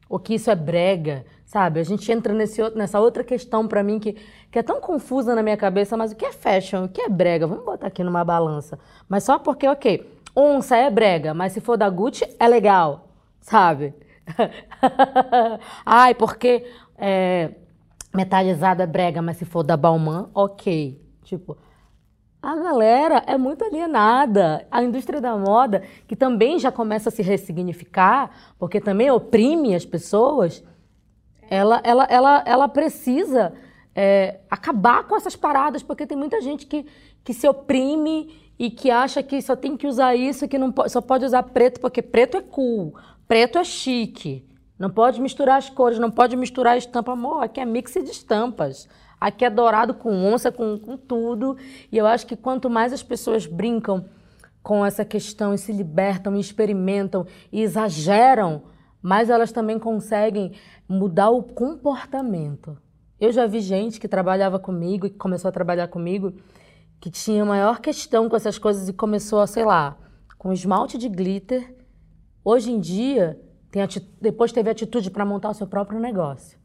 ou que isso é brega, sabe? A gente entra nesse, nessa outra questão para mim que, que é tão confusa na minha cabeça, mas o que é fashion, o que é brega? Vamos botar aqui numa balança. Mas só porque, ok, onça é brega, mas se for da Gucci é legal, sabe? *laughs* Ai, porque é, metalizada é brega, mas se for da Balmain, ok. Tipo, a galera é muito alienada. A indústria da moda, que também já começa a se ressignificar, porque também oprime as pessoas, ela, ela, ela, ela precisa é, acabar com essas paradas, porque tem muita gente que, que se oprime e que acha que só tem que usar isso, que não só pode usar preto porque preto é cool, Preto é chique. Não pode misturar as cores, não pode misturar a estampa. Amor, aqui é mix de estampas. Aqui é dourado com onça, com, com tudo. E eu acho que quanto mais as pessoas brincam com essa questão e se libertam, e experimentam e exageram, mais elas também conseguem mudar o comportamento. Eu já vi gente que trabalhava comigo e que começou a trabalhar comigo que tinha maior questão com essas coisas e começou a, sei lá, com esmalte de glitter Hoje em dia, tem depois teve atitude para montar o seu próprio negócio,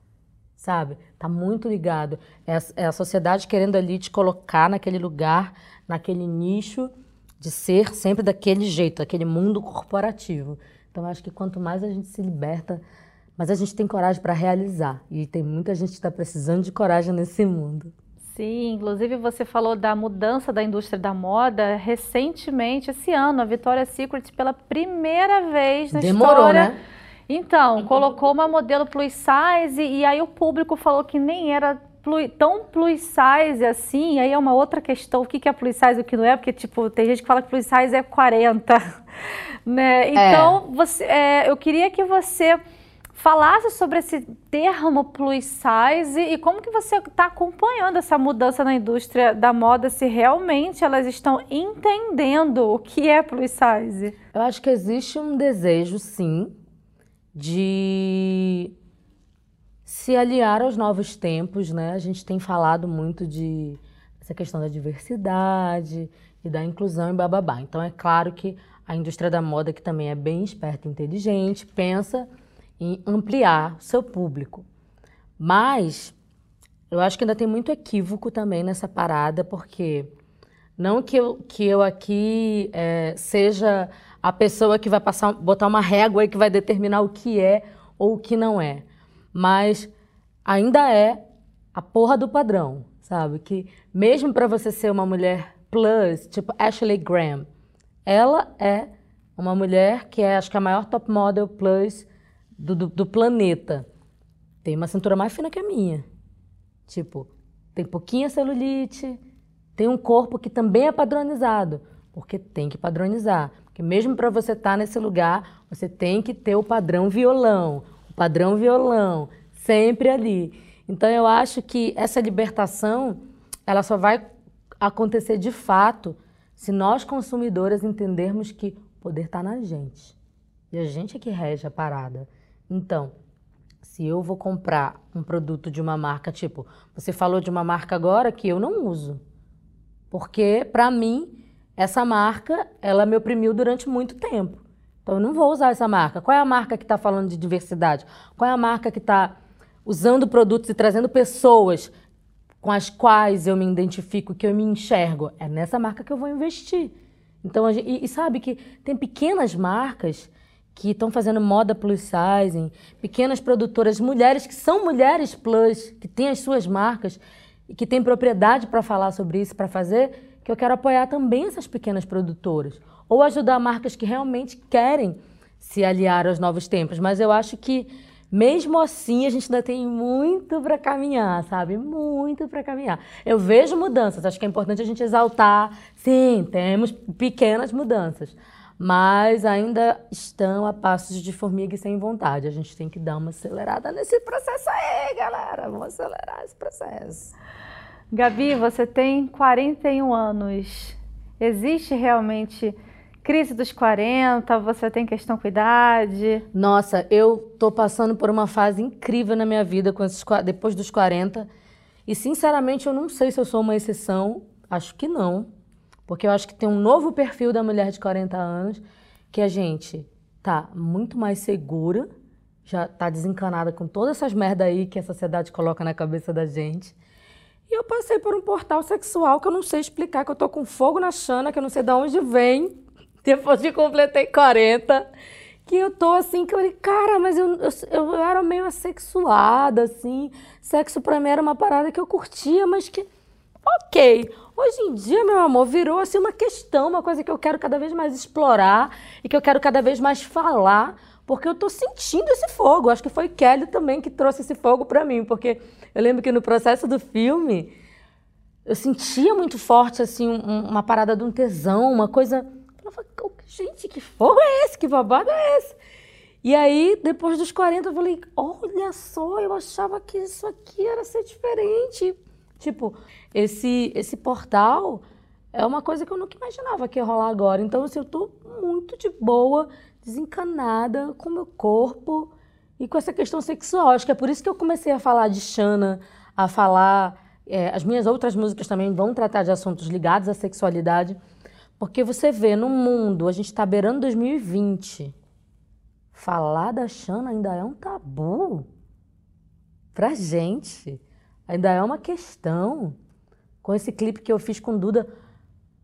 sabe? Tá muito ligado. É a, é a sociedade querendo ali te colocar naquele lugar, naquele nicho de ser sempre daquele jeito, aquele mundo corporativo. Então, acho que quanto mais a gente se liberta, mais a gente tem coragem para realizar. E tem muita gente que está precisando de coragem nesse mundo. Sim, inclusive você falou da mudança da indústria da moda recentemente, esse ano, a Victoria's Secret pela primeira vez na Demorou, história. né? Então, colocou uma modelo plus size e aí o público falou que nem era plu- tão plus size assim. Aí é uma outra questão, o que que é plus size e o que não é, porque tipo, tem gente que fala que plus size é 40, *laughs* né? Então, você, é, eu queria que você falasse sobre esse termo plus size e como que você está acompanhando essa mudança na indústria da moda, se realmente elas estão entendendo o que é plus size. Eu acho que existe um desejo, sim, de se aliar aos novos tempos, né? A gente tem falado muito de essa questão da diversidade e da inclusão e bababá. Então é claro que a indústria da moda, que também é bem esperta e inteligente, pensa em ampliar seu público. Mas eu acho que ainda tem muito equívoco também nessa parada, porque não que eu, que eu aqui eh, seja a pessoa que vai passar, botar uma régua e que vai determinar o que é ou o que não é. Mas ainda é a porra do padrão, sabe? Que mesmo para você ser uma mulher plus, tipo Ashley Graham, ela é uma mulher que é, acho que a maior top model plus do, do, do planeta. Tem uma cintura mais fina que a minha. Tipo, tem pouquinha celulite, tem um corpo que também é padronizado, porque tem que padronizar. Porque mesmo para você estar nesse lugar, você tem que ter o padrão violão, o padrão violão, sempre ali. Então eu acho que essa libertação, ela só vai acontecer de fato se nós consumidoras entendermos que o poder está na gente. E a gente é que rege a parada. Então, se eu vou comprar um produto de uma marca, tipo, você falou de uma marca agora que eu não uso. Porque, para mim, essa marca, ela me oprimiu durante muito tempo. Então, eu não vou usar essa marca. Qual é a marca que está falando de diversidade? Qual é a marca que está usando produtos e trazendo pessoas com as quais eu me identifico, que eu me enxergo? É nessa marca que eu vou investir. Então, gente, e, e sabe que tem pequenas marcas que estão fazendo moda plus size, pequenas produtoras, mulheres que são mulheres plus, que têm as suas marcas e que têm propriedade para falar sobre isso, para fazer, que eu quero apoiar também essas pequenas produtoras. Ou ajudar marcas que realmente querem se aliar aos novos tempos. Mas eu acho que, mesmo assim, a gente ainda tem muito para caminhar, sabe? Muito para caminhar. Eu vejo mudanças, acho que é importante a gente exaltar. Sim, temos pequenas mudanças mas ainda estão a passos de formiga e sem vontade. A gente tem que dar uma acelerada nesse processo aí, galera. Vamos acelerar esse processo. Gabi, você tem 41 anos. Existe realmente crise dos 40? Você tem questão com idade? Nossa, eu tô passando por uma fase incrível na minha vida com esses, depois dos 40. E sinceramente, eu não sei se eu sou uma exceção. Acho que não. Porque eu acho que tem um novo perfil da mulher de 40 anos que a gente tá muito mais segura, já tá desencanada com todas essas merda aí que a sociedade coloca na cabeça da gente. E eu passei por um portal sexual que eu não sei explicar, que eu tô com fogo na chana, que eu não sei de onde vem, *laughs* depois que completei 40. Que eu tô assim, que eu falei, cara, mas eu, eu, eu era meio assexuada, assim. Sexo pra mim era uma parada que eu curtia, mas que. Ok. Hoje em dia, meu amor, virou assim uma questão, uma coisa que eu quero cada vez mais explorar e que eu quero cada vez mais falar, porque eu tô sentindo esse fogo. Acho que foi Kelly também que trouxe esse fogo para mim, porque eu lembro que no processo do filme eu sentia muito forte assim um, uma parada de um tesão, uma coisa. Eu falei, gente, que fogo é esse? Que babado é esse? E aí, depois dos 40, eu falei, olha só, eu achava que isso aqui era ser diferente. Tipo, esse, esse portal é uma coisa que eu nunca imaginava que ia rolar agora. Então, assim, eu tô muito de boa, desencanada com o meu corpo e com essa questão sexual. Acho que é por isso que eu comecei a falar de Xana, a falar. É, as minhas outras músicas também vão tratar de assuntos ligados à sexualidade. Porque você vê no mundo, a gente está beirando 2020. Falar da Xana ainda é um tabu pra gente. Ainda é uma questão. Com esse clipe que eu fiz com Duda,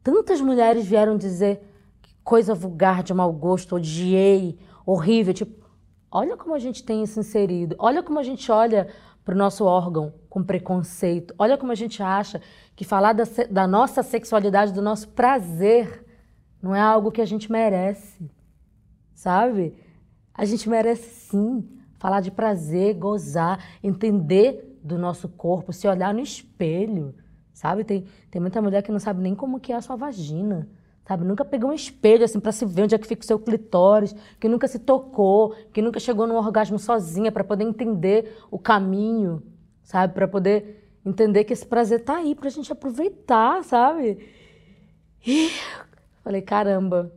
tantas mulheres vieram dizer que coisa vulgar, de mau gosto, odiei, horrível. Tipo, olha como a gente tem isso inserido. Olha como a gente olha para o nosso órgão com preconceito. Olha como a gente acha que falar da, da nossa sexualidade, do nosso prazer, não é algo que a gente merece, sabe? A gente merece sim falar de prazer, gozar, entender do nosso corpo, se olhar no espelho, sabe? Tem, tem muita mulher que não sabe nem como que é a sua vagina, sabe? Nunca pegou um espelho assim para se ver onde é que fica o seu clitóris, que nunca se tocou, que nunca chegou num orgasmo sozinha para poder entender o caminho, sabe? Para poder entender que esse prazer tá aí pra gente aproveitar, sabe? E falei, caramba,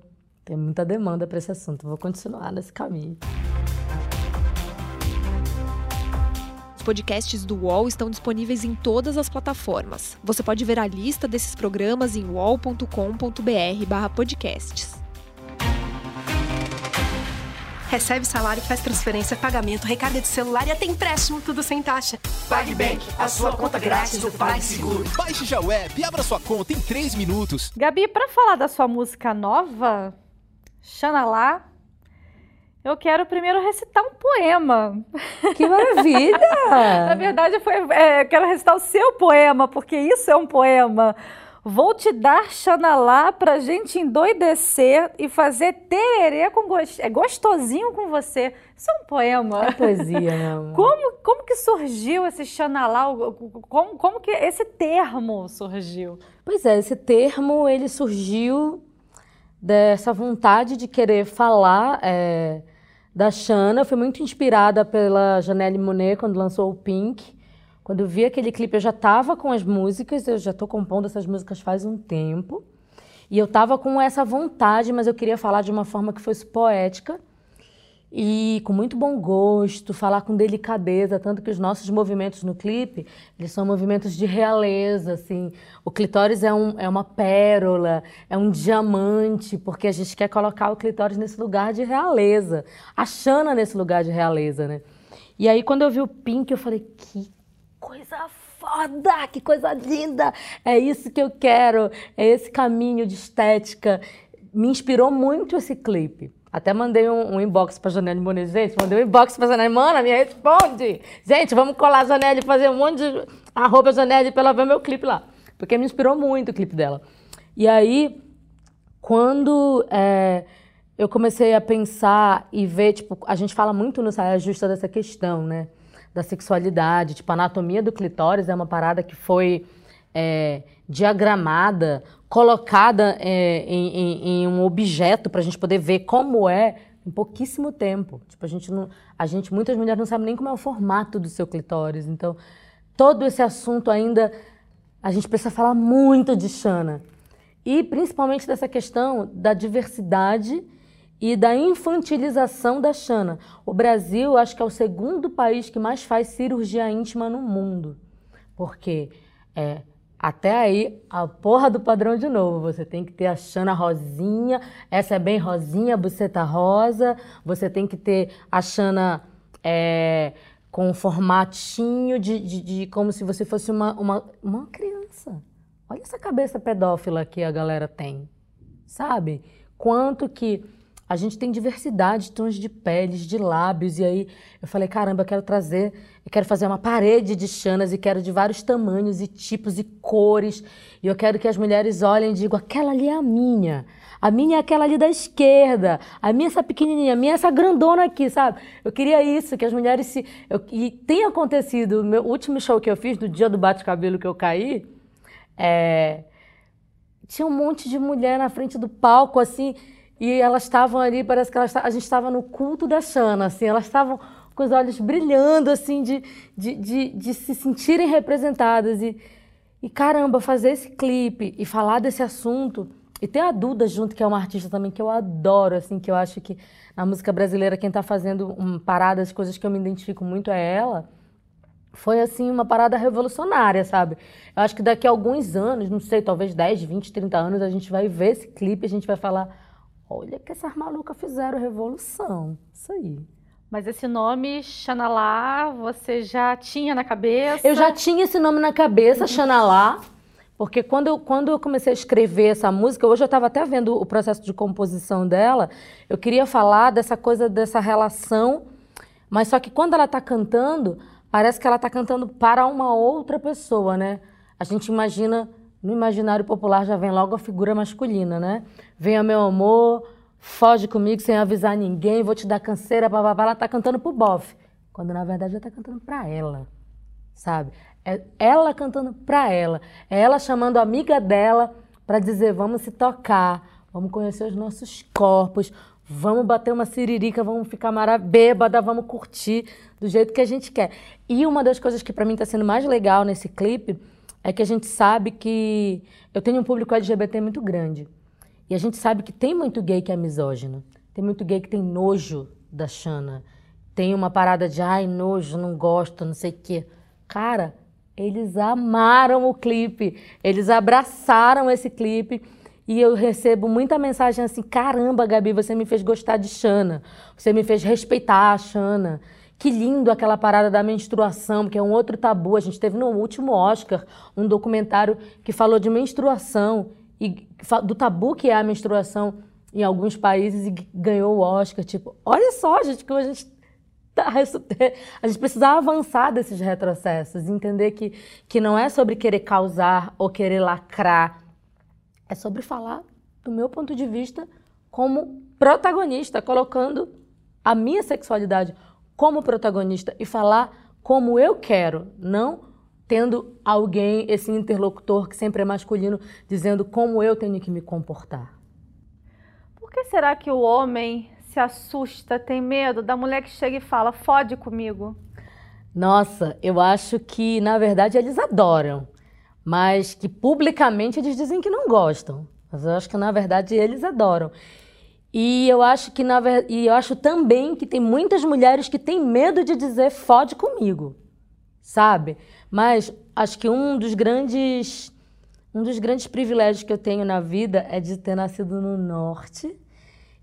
tem muita demanda para esse assunto, vou continuar nesse caminho. Podcasts do UOL estão disponíveis em todas as plataformas. Você pode ver a lista desses programas em uol.com.br/podcasts. Recebe salário, faz transferência, pagamento, recarga de celular e até empréstimo, tudo sem taxa. PagBank, a sua conta grátis do PagSeguro. Baixe já o app e abra sua conta em 3 minutos. Gabi, para falar da sua música nova, Xanalá, eu quero primeiro recitar um poema. Que maravilha! *laughs* Na verdade, foi, é, quero recitar o seu poema, porque isso é um poema. Vou te dar xanalá pra gente endoidecer e fazer tererê com gost... é gostosinho com você. Isso é um poema. É poesia, meu amor. *laughs* Como, como que surgiu esse xanalá? Como, como que esse termo surgiu? Pois é, esse termo ele surgiu dessa vontade de querer falar é, da Xana. Eu fui muito inspirada pela Janelle Monet quando lançou o Pink. Quando eu vi aquele clipe, eu já estava com as músicas, eu já estou compondo essas músicas faz um tempo. E eu estava com essa vontade, mas eu queria falar de uma forma que fosse poética e com muito bom gosto, falar com delicadeza, tanto que os nossos movimentos no clipe, eles são movimentos de realeza, assim. O clitóris é, um, é uma pérola, é um diamante, porque a gente quer colocar o clitóris nesse lugar de realeza, a Xana nesse lugar de realeza, né? E aí, quando eu vi o Pink, eu falei, que coisa foda, que coisa linda, é isso que eu quero, é esse caminho de estética. Me inspirou muito esse clipe. Até mandei um, um inbox pra Janelle Monet. Gente, mandei um inbox pra Janelle. Mana, me responde. Gente, vamos colar a Janelle, fazer um monte de arroba Janelle pra ela ver meu clipe lá. Porque me inspirou muito o clipe dela. E aí, quando é, eu comecei a pensar e ver, tipo, a gente fala muito no Saia Justa dessa questão, né? Da sexualidade. Tipo, a anatomia do clitóris é uma parada que foi é, diagramada colocada é, em, em, em, um objeto para a gente poder ver como é em pouquíssimo tempo. Tipo, a gente não, a gente, muitas mulheres não sabem nem como é o formato do seu clitóris. Então, todo esse assunto ainda a gente precisa falar muito de Xana. E principalmente dessa questão da diversidade e da infantilização da Xana. O Brasil, acho que é o segundo país que mais faz cirurgia íntima no mundo. Porque é, até aí, a porra do padrão de novo. Você tem que ter a Xana rosinha, essa é bem rosinha, buceta rosa. Você tem que ter a Xana é, com um formatinho de, de, de, como se você fosse uma, uma, uma criança. Olha essa cabeça pedófila que a galera tem, sabe? Quanto que a gente tem diversidade de tons de peles, de lábios, e aí eu falei, caramba, eu quero trazer, eu quero fazer uma parede de chanas e quero de vários tamanhos e tipos e cores, e eu quero que as mulheres olhem e digam, aquela ali é a minha, a minha é aquela ali da esquerda, a minha é essa pequenininha, a minha é essa grandona aqui, sabe? Eu queria isso, que as mulheres se... Eu, e tem acontecido, o meu último show que eu fiz, no dia do bate-cabelo que eu caí, é... Tinha um monte de mulher na frente do palco, assim, e elas estavam ali, parece que elas, a gente estava no culto da Xana, assim, elas estavam com os olhos brilhando, assim, de, de, de, de se sentirem representadas. E, e caramba, fazer esse clipe e falar desse assunto. E ter a Duda junto, que é uma artista também que eu adoro, assim, que eu acho que na música brasileira quem está fazendo um, paradas, coisas que eu me identifico muito é ela. Foi, assim, uma parada revolucionária, sabe? Eu acho que daqui a alguns anos, não sei, talvez 10, 20, 30 anos, a gente vai ver esse clipe, a gente vai falar Olha que essas malucas fizeram revolução. Isso aí. Mas esse nome, Xanalá, você já tinha na cabeça? Eu já tinha esse nome na cabeça, Xanalá. Porque quando eu, quando eu comecei a escrever essa música, hoje eu estava até vendo o processo de composição dela, eu queria falar dessa coisa, dessa relação, mas só que quando ela está cantando, parece que ela está cantando para uma outra pessoa, né? A gente imagina, no imaginário popular já vem logo a figura masculina, né? Venha meu amor, foge comigo sem avisar ninguém, vou te dar canseira, babá. Ela está cantando pro bofe, quando na verdade ela está cantando para ela, sabe? É ela cantando para ela, é ela chamando a amiga dela para dizer vamos se tocar, vamos conhecer os nossos corpos, Vamos bater uma siririca, vamos ficar maravilhosa, bêbada, vamos curtir do jeito que a gente quer. E uma das coisas que para mim está sendo mais legal nesse clipe é que a gente sabe que eu tenho um público LGBT muito grande. E a gente sabe que tem muito gay que é misógino. Tem muito gay que tem nojo da Xana. Tem uma parada de, ai, nojo, não gosto, não sei o quê. Cara, eles amaram o clipe. Eles abraçaram esse clipe e eu recebo muita mensagem assim: caramba, Gabi, você me fez gostar de Xana, você me fez respeitar a Xana. Que lindo aquela parada da menstruação, que é um outro tabu. A gente teve no último Oscar um documentário que falou de menstruação e do tabu que é a menstruação em alguns países e ganhou o Oscar. Tipo, olha só, gente, como a gente tá, *laughs* a gente precisa avançar desses retrocessos, entender que, que não é sobre querer causar ou querer lacrar é sobre falar do meu ponto de vista como protagonista, colocando a minha sexualidade como protagonista e falar como eu quero, não tendo alguém, esse interlocutor que sempre é masculino, dizendo como eu tenho que me comportar. Por que será que o homem se assusta, tem medo da mulher que chega e fala, fode comigo? Nossa, eu acho que na verdade eles adoram mas que publicamente eles dizem que não gostam. Mas eu acho que na verdade eles adoram. E eu acho que na e eu acho também que tem muitas mulheres que têm medo de dizer fode comigo, sabe? Mas acho que um dos grandes um dos grandes privilégios que eu tenho na vida é de ter nascido no norte.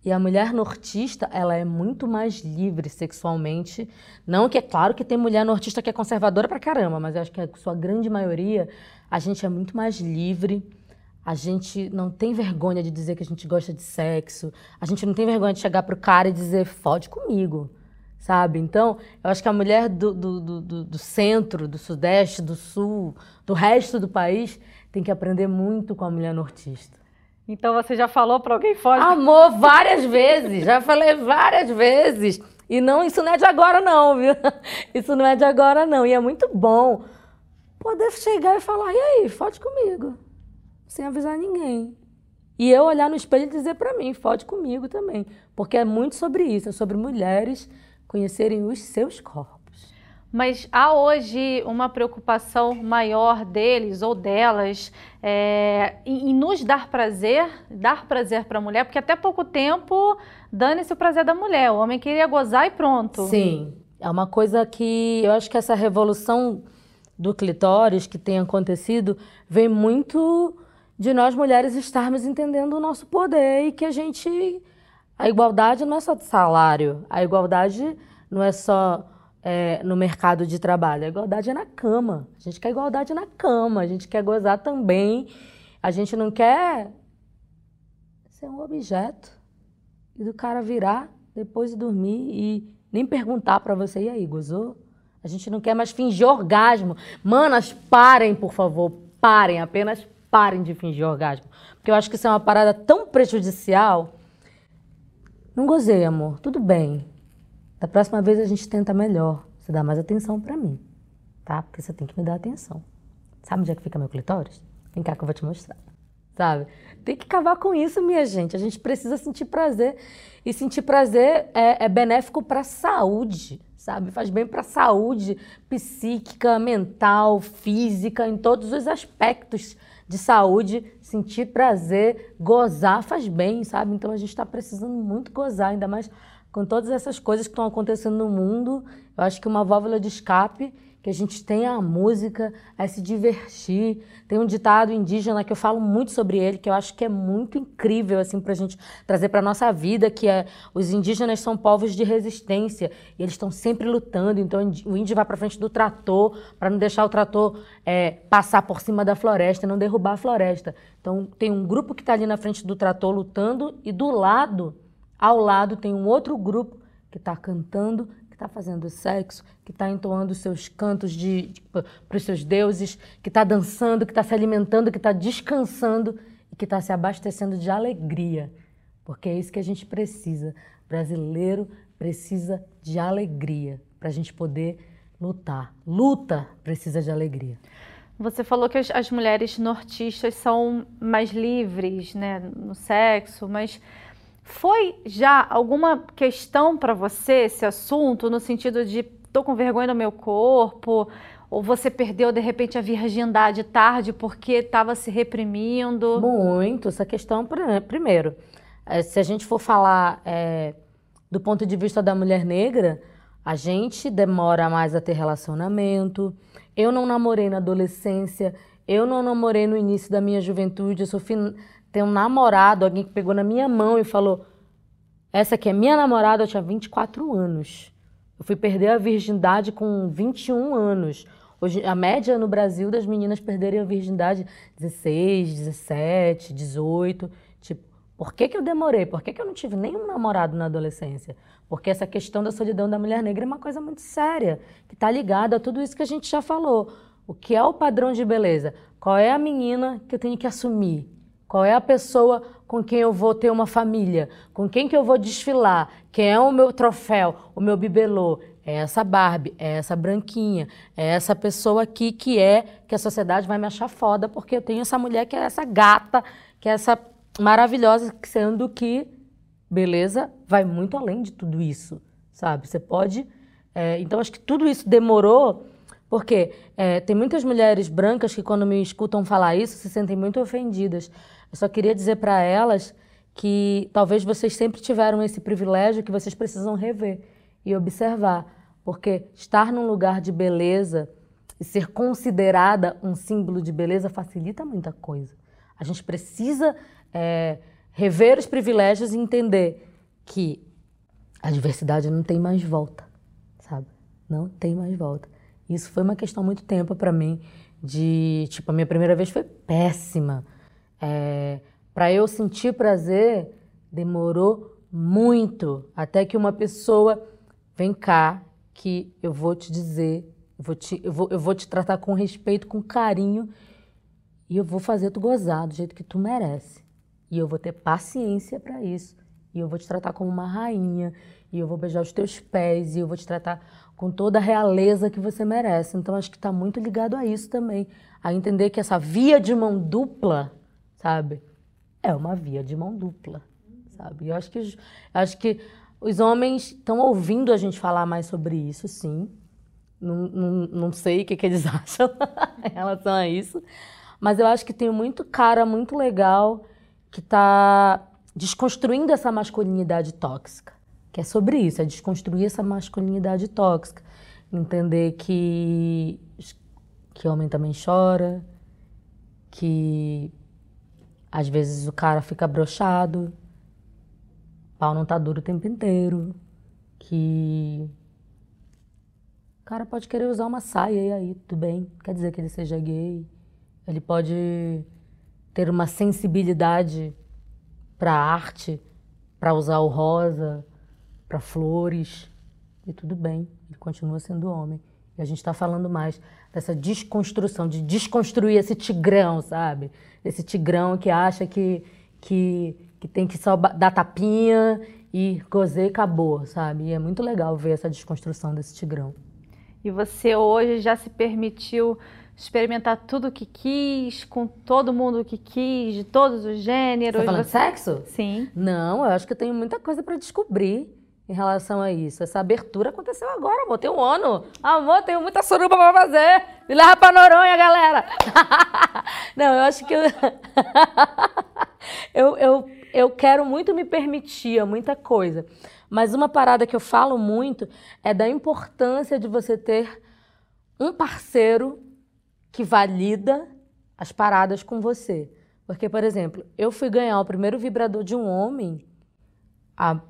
E a mulher nortista, ela é muito mais livre sexualmente. Não que é claro que tem mulher nortista que é conservadora pra caramba, mas eu acho que a sua grande maioria a gente é muito mais livre. A gente não tem vergonha de dizer que a gente gosta de sexo. A gente não tem vergonha de chegar pro cara e dizer, fode comigo. Sabe? Então, eu acho que a mulher do, do, do, do centro, do sudeste, do sul, do resto do país, tem que aprender muito com a mulher nortista. Então você já falou para alguém fode? Amor, várias vezes. Já falei várias vezes. E não, isso não é de agora não, viu? *laughs* Isso não é de agora não. E é muito bom poder chegar e falar: e aí, fode comigo, sem avisar ninguém. E eu olhar no espelho e dizer para mim: fode comigo também. Porque é muito sobre isso, é sobre mulheres conhecerem os seus corpos. Mas há hoje uma preocupação maior deles ou delas é, em, nos dar prazer, dar prazer para a mulher, porque até pouco tempo dane-se o prazer da mulher. O homem queria gozar e pronto. Sim, é uma coisa que eu acho que essa revolução do clitóris que tem acontecido vem muito de nós mulheres estarmos entendendo o nosso poder e que a gente. A igualdade não é só de salário, a igualdade não é só é, no mercado de trabalho, a igualdade é na cama. A gente quer igualdade na cama, a gente quer gozar também. A gente não quer ser um objeto e do cara virar depois de dormir e nem perguntar para você, e aí, gozou? A gente não quer mais fingir orgasmo. Manas, parem, por favor. Parem, apenas parem de fingir orgasmo. Porque eu acho que isso é uma parada tão prejudicial. Não gozei, amor. Tudo bem. Da próxima vez a gente tenta melhor. Você dá mais atenção para mim. Tá? Porque você tem que me dar atenção. Sabe onde é que fica meu clitóris? Vem cá que eu vou te mostrar. Sabe? Tem que acabar com isso, minha gente. A gente precisa sentir prazer. E sentir prazer é, é benéfico para a saúde sabe? Faz bem para a saúde psíquica, mental, física, em todos os aspectos de saúde. Sentir prazer, gozar faz bem, sabe? Então a gente está precisando muito gozar, ainda mais com todas essas coisas que estão acontecendo no mundo. Eu acho que uma válvula de escape que a gente tenha a música, é se divertir. Tem um ditado indígena que eu falo muito sobre ele, que eu acho que é muito incrível assim para a gente trazer para nossa vida, que é os indígenas são povos de resistência e eles estão sempre lutando. Então o índio vai para frente do trator para não deixar o trator é, passar por cima da floresta, não derrubar a floresta. Então tem um grupo que está ali na frente do trator lutando e do lado, ao lado tem um outro grupo que está cantando está fazendo sexo, que está entoando seus cantos de, de para os seus deuses, que está dançando, que está se alimentando, que está descansando e que está se abastecendo de alegria. Porque é isso que a gente precisa. brasileiro precisa de alegria para a gente poder lutar. Luta precisa de alegria. Você falou que as, as, mulheres nortistas são mais livres né, no sexo, mas foi já alguma questão para você esse assunto, no sentido de tô com vergonha do meu corpo, ou você perdeu de repente a virgindade tarde porque estava se reprimindo? Muito, essa questão, primeiro, é, se a gente for falar é, do ponto de vista da mulher negra, a gente demora mais a ter relacionamento. Eu não namorei na adolescência, eu não namorei no início da minha juventude. Eu sou fin... tenho um namorado, alguém que pegou na minha mão e falou: Essa aqui é minha namorada, eu tinha 24 anos. Eu fui perder a virgindade com 21 anos. Hoje, a média no Brasil das meninas perderem a virgindade 16, 17, 18. Tipo, por que, que eu demorei? Por que, que eu não tive nenhum namorado na adolescência? Porque essa questão da solidão da mulher negra é uma coisa muito séria, que está ligada a tudo isso que a gente já falou. O que é o padrão de beleza? Qual é a menina que eu tenho que assumir? Qual é a pessoa com quem eu vou ter uma família? Com quem que eu vou desfilar? Quem é o meu troféu, o meu bibelô? É essa Barbie, é essa branquinha, é essa pessoa aqui que é que a sociedade vai me achar foda porque eu tenho essa mulher que é essa gata, que é essa maravilhosa, sendo que beleza vai muito além de tudo isso, sabe? Você pode. É, então, acho que tudo isso demorou, porque é, tem muitas mulheres brancas que, quando me escutam falar isso, se sentem muito ofendidas. Eu só queria dizer para elas que talvez vocês sempre tiveram esse privilégio que vocês precisam rever e observar, porque estar num lugar de beleza e ser considerada um símbolo de beleza facilita muita coisa. A gente precisa é, rever os privilégios e entender que a diversidade não tem mais volta, sabe? Não tem mais volta. Isso foi uma questão muito tempo para mim de, tipo, a minha primeira vez foi péssima. É, para eu sentir prazer demorou muito até que uma pessoa vem cá que eu vou te dizer, eu vou te, eu vou, eu vou te tratar com respeito, com carinho e eu vou fazer tu gozar do jeito que tu merece. E eu vou ter paciência para isso. E eu vou te tratar como uma rainha. E eu vou beijar os teus pés. E eu vou te tratar com toda a realeza que você merece. Então acho que está muito ligado a isso também. A entender que essa via de mão dupla, sabe? É uma via de mão dupla, sabe? Eu acho que, acho que os homens estão ouvindo a gente falar mais sobre isso, sim. Não, não, não sei o que, que eles *laughs* acham em relação a isso. Mas eu acho que tem muito cara muito legal que está desconstruindo essa masculinidade tóxica. Que é sobre isso, é desconstruir essa masculinidade tóxica. Entender que, que homem também chora, que às vezes o cara fica brochado, pau não tá duro o tempo inteiro, que o cara pode querer usar uma saia e aí, tudo bem, quer dizer que ele seja gay. Ele pode ter uma sensibilidade para arte, para usar o rosa, para flores, e tudo bem, ele continua sendo homem. E a gente está falando mais dessa desconstrução, de desconstruir esse tigrão, sabe? Esse tigrão que acha que, que, que tem que só dar tapinha e gozei e acabou, sabe? E é muito legal ver essa desconstrução desse tigrão. E você hoje já se permitiu experimentar tudo o que quis, com todo mundo que quis, de todos os gêneros. Você tá falando você... sexo? Sim. Não, eu acho que eu tenho muita coisa para descobrir em relação a isso. Essa abertura aconteceu agora, amor. Tem um ano. Amor, tenho muita suruba para fazer. Me leva pra Noronha, galera. *laughs* Não, eu acho que eu... *laughs* eu, eu, eu quero muito me permitir muita coisa. Mas uma parada que eu falo muito é da importância de você ter um parceiro que valida as paradas com você. Porque, por exemplo, eu fui ganhar o primeiro vibrador de um homem há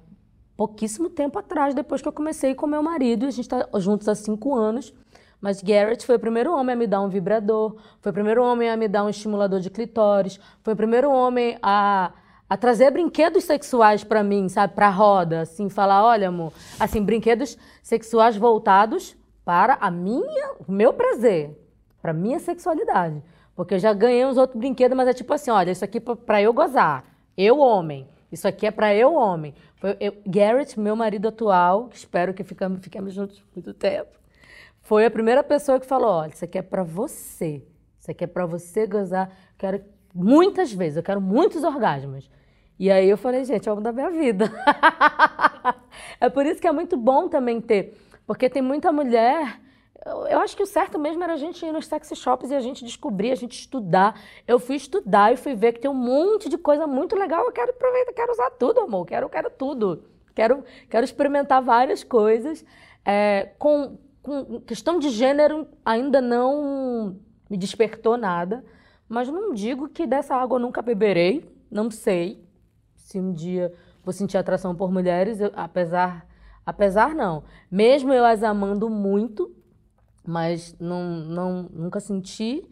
pouquíssimo tempo atrás, depois que eu comecei com meu marido, a gente está juntos há cinco anos. Mas Garrett foi o primeiro homem a me dar um vibrador, foi o primeiro homem a me dar um estimulador de clitóris, foi o primeiro homem a, a trazer brinquedos sexuais para mim, sabe, para roda, assim, falar, olha, amor, assim, brinquedos sexuais voltados para a minha, o meu prazer, para minha sexualidade. Porque eu já ganhei uns outros brinquedos, mas é tipo assim, olha, isso aqui para eu gozar, eu homem. Isso aqui é para eu homem. Eu, Garrett, meu marido atual, espero que ficamos, fiquemos juntos muito tempo, foi a primeira pessoa que falou, olha, isso aqui é para você. Isso aqui é para você gozar. Quero muitas vezes, eu quero muitos orgasmos. E aí eu falei, gente, é algo da minha vida. *laughs* é por isso que é muito bom também ter, porque tem muita mulher. Eu acho que o certo mesmo era a gente ir nos sexy shops e a gente descobrir, a gente estudar. Eu fui estudar e fui ver que tem um monte de coisa muito legal. Eu quero aproveitar, quero usar tudo, amor. Quero, quero tudo. Quero, quero experimentar várias coisas. É, com, com questão de gênero, ainda não me despertou nada. Mas não digo que dessa água eu nunca beberei. Não sei se um dia vou sentir atração por mulheres, eu, apesar apesar não. Mesmo eu as amando muito, mas não, não nunca senti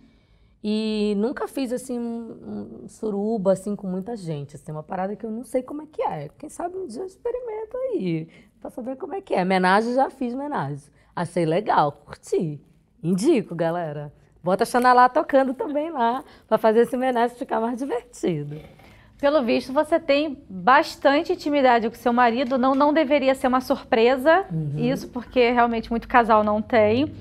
e nunca fiz assim um, um suruba assim com muita gente, assim, uma parada que eu não sei como é que é. Quem sabe um dia eu experimento aí, para saber como é que é. Menagem já fiz menagem. Achei legal, curti. Indico, galera. Bota a Xanalá tocando também lá, para fazer esse homenagem ficar mais divertido. Pelo visto, você tem bastante intimidade com seu marido. Não, não deveria ser uma surpresa uhum. isso, porque realmente muito casal não tem.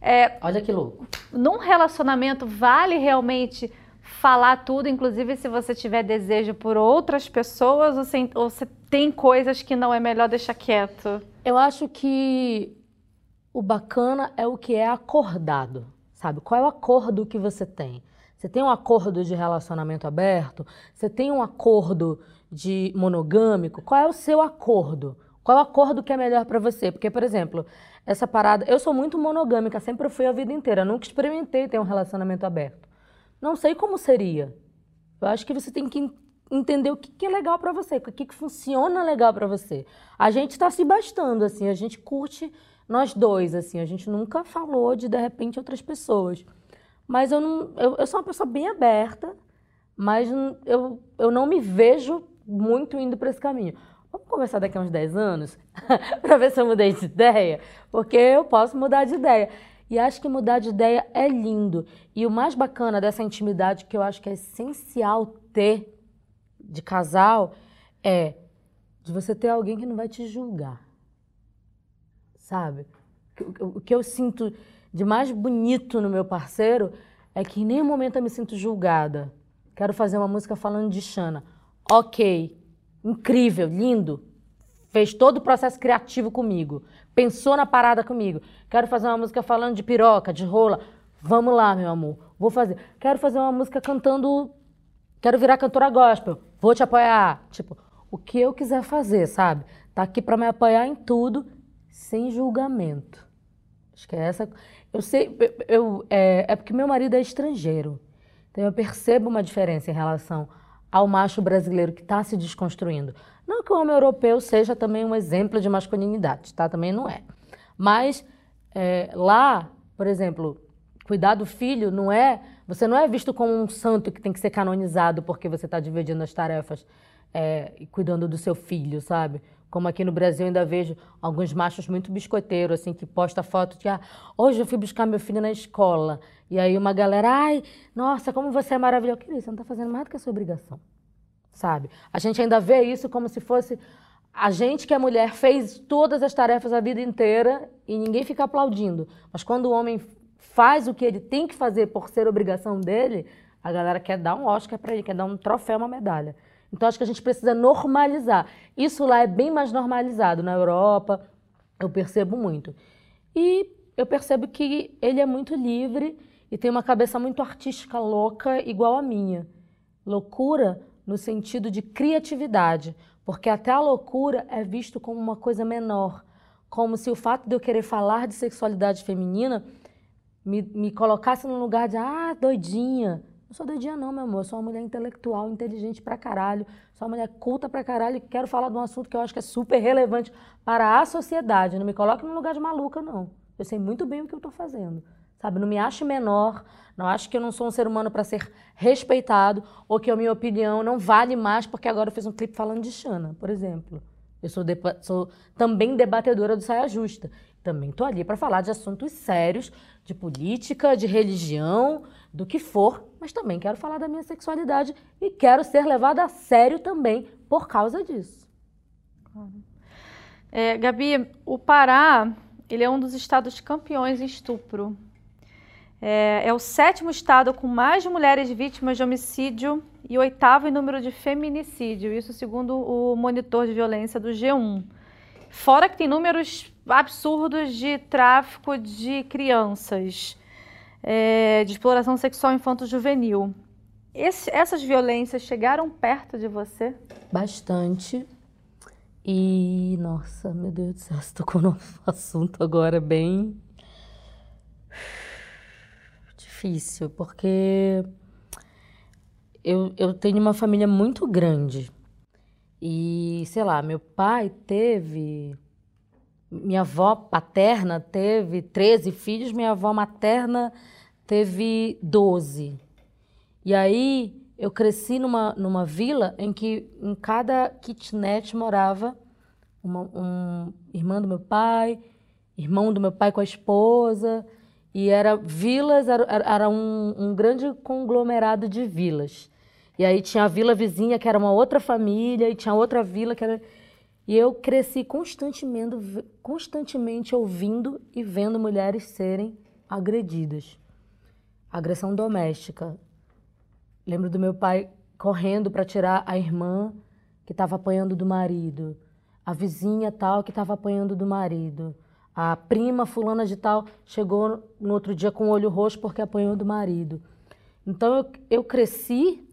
É, Olha que louco. Num relacionamento, vale realmente falar tudo, inclusive se você tiver desejo por outras pessoas, ou você, ou você tem coisas que não é melhor deixar quieto? Eu acho que o bacana é o que é acordado sabe? Qual é o acordo que você tem? Você tem um acordo de relacionamento aberto? Você tem um acordo de monogâmico? Qual é o seu acordo? Qual é o acordo que é melhor para você? Porque, por exemplo, essa parada. Eu sou muito monogâmica, sempre fui a vida inteira. Nunca experimentei ter um relacionamento aberto. Não sei como seria. Eu acho que você tem que entender o que, que é legal para você, o que, que funciona legal para você. A gente está se bastando, assim, a gente curte nós dois, assim, a gente nunca falou de, de repente, outras pessoas. Mas eu não. Eu, eu sou uma pessoa bem aberta, mas eu, eu não me vejo muito indo para esse caminho. Vamos conversar daqui a uns 10 anos *laughs* para ver se eu mudei de ideia? Porque eu posso mudar de ideia. E acho que mudar de ideia é lindo. E o mais bacana dessa intimidade que eu acho que é essencial ter de casal é de você ter alguém que não vai te julgar sabe? O que eu sinto de mais bonito no meu parceiro é que em nenhum momento eu me sinto julgada. Quero fazer uma música falando de Xana. Ok, incrível, lindo. Fez todo o processo criativo comigo. Pensou na parada comigo. Quero fazer uma música falando de piroca, de rola. Vamos lá, meu amor. Vou fazer. Quero fazer uma música cantando. Quero virar cantora gospel. Vou te apoiar. Tipo, o que eu quiser fazer, sabe? Tá aqui para me apoiar em tudo sem julgamento. Acho que é essa. Eu sei, eu, eu é, é porque meu marido é estrangeiro. Então eu percebo uma diferença em relação ao macho brasileiro que está se desconstruindo. Não que o homem europeu seja também um exemplo de masculinidade, tá? Também não é. Mas é, lá, por exemplo, cuidar do filho não é. Você não é visto como um santo que tem que ser canonizado porque você está dividindo as tarefas é, e cuidando do seu filho, sabe? Como aqui no Brasil ainda vejo alguns machos muito biscoiteiros, assim, que posta foto de, ah, hoje eu fui buscar meu filho na escola. E aí uma galera, ai, nossa, como você é maravilhoso. Querido, você não está fazendo mais do que a sua obrigação, sabe? A gente ainda vê isso como se fosse a gente que é mulher fez todas as tarefas a vida inteira e ninguém fica aplaudindo. Mas quando o homem faz o que ele tem que fazer por ser obrigação dele, a galera quer dar um Oscar para ele, quer dar um troféu, uma medalha. Então acho que a gente precisa normalizar. Isso lá é bem mais normalizado na Europa, eu percebo muito. E eu percebo que ele é muito livre e tem uma cabeça muito artística louca, igual a minha. Loucura no sentido de criatividade, porque até a loucura é visto como uma coisa menor, como se o fato de eu querer falar de sexualidade feminina me, me colocasse num lugar de ah, doidinha, não sou doidinha não, meu amor. Eu sou uma mulher intelectual, inteligente pra caralho. Sou uma mulher culta pra caralho e quero falar de um assunto que eu acho que é super relevante para a sociedade. Não me coloque num lugar de maluca, não. Eu sei muito bem o que eu tô fazendo, sabe? Não me acho menor, não acho que eu não sou um ser humano para ser respeitado ou que a minha opinião não vale mais porque agora eu fiz um clipe falando de Xana, por exemplo. Eu sou, sou também debatedora do Saia Justa. Também estou ali para falar de assuntos sérios, de política, de religião, do que for, mas também quero falar da minha sexualidade e quero ser levada a sério também por causa disso. É, Gabi, o Pará ele é um dos estados campeões em estupro. É, é, o sétimo estado com mais mulheres vítimas de homicídio e oitavo em número de feminicídio, isso segundo o monitor de violência do G1. Fora que tem números absurdos de tráfico de crianças, é, de exploração sexual infanto-juvenil. essas violências chegaram perto de você? Bastante. E, nossa, meu Deus do céu, você *laughs* tocou num assunto agora bem difícil, porque eu, eu tenho uma família muito grande. E, sei lá, meu pai teve. Minha avó paterna teve 13 filhos, minha avó materna teve 12. E aí eu cresci numa, numa vila em que em cada kitnet morava uma um, irmã do meu pai, irmão do meu pai com a esposa, e era vilas, era, era um, um grande conglomerado de vilas. E aí tinha a vila vizinha, que era uma outra família, e tinha outra vila que era. E eu cresci constantemente, constantemente ouvindo e vendo mulheres serem agredidas. Agressão doméstica. Lembro do meu pai correndo para tirar a irmã que estava apanhando do marido, a vizinha tal que estava apanhando do marido, a prima fulana de tal chegou no outro dia com o olho roxo porque apanhou do marido. Então eu, eu cresci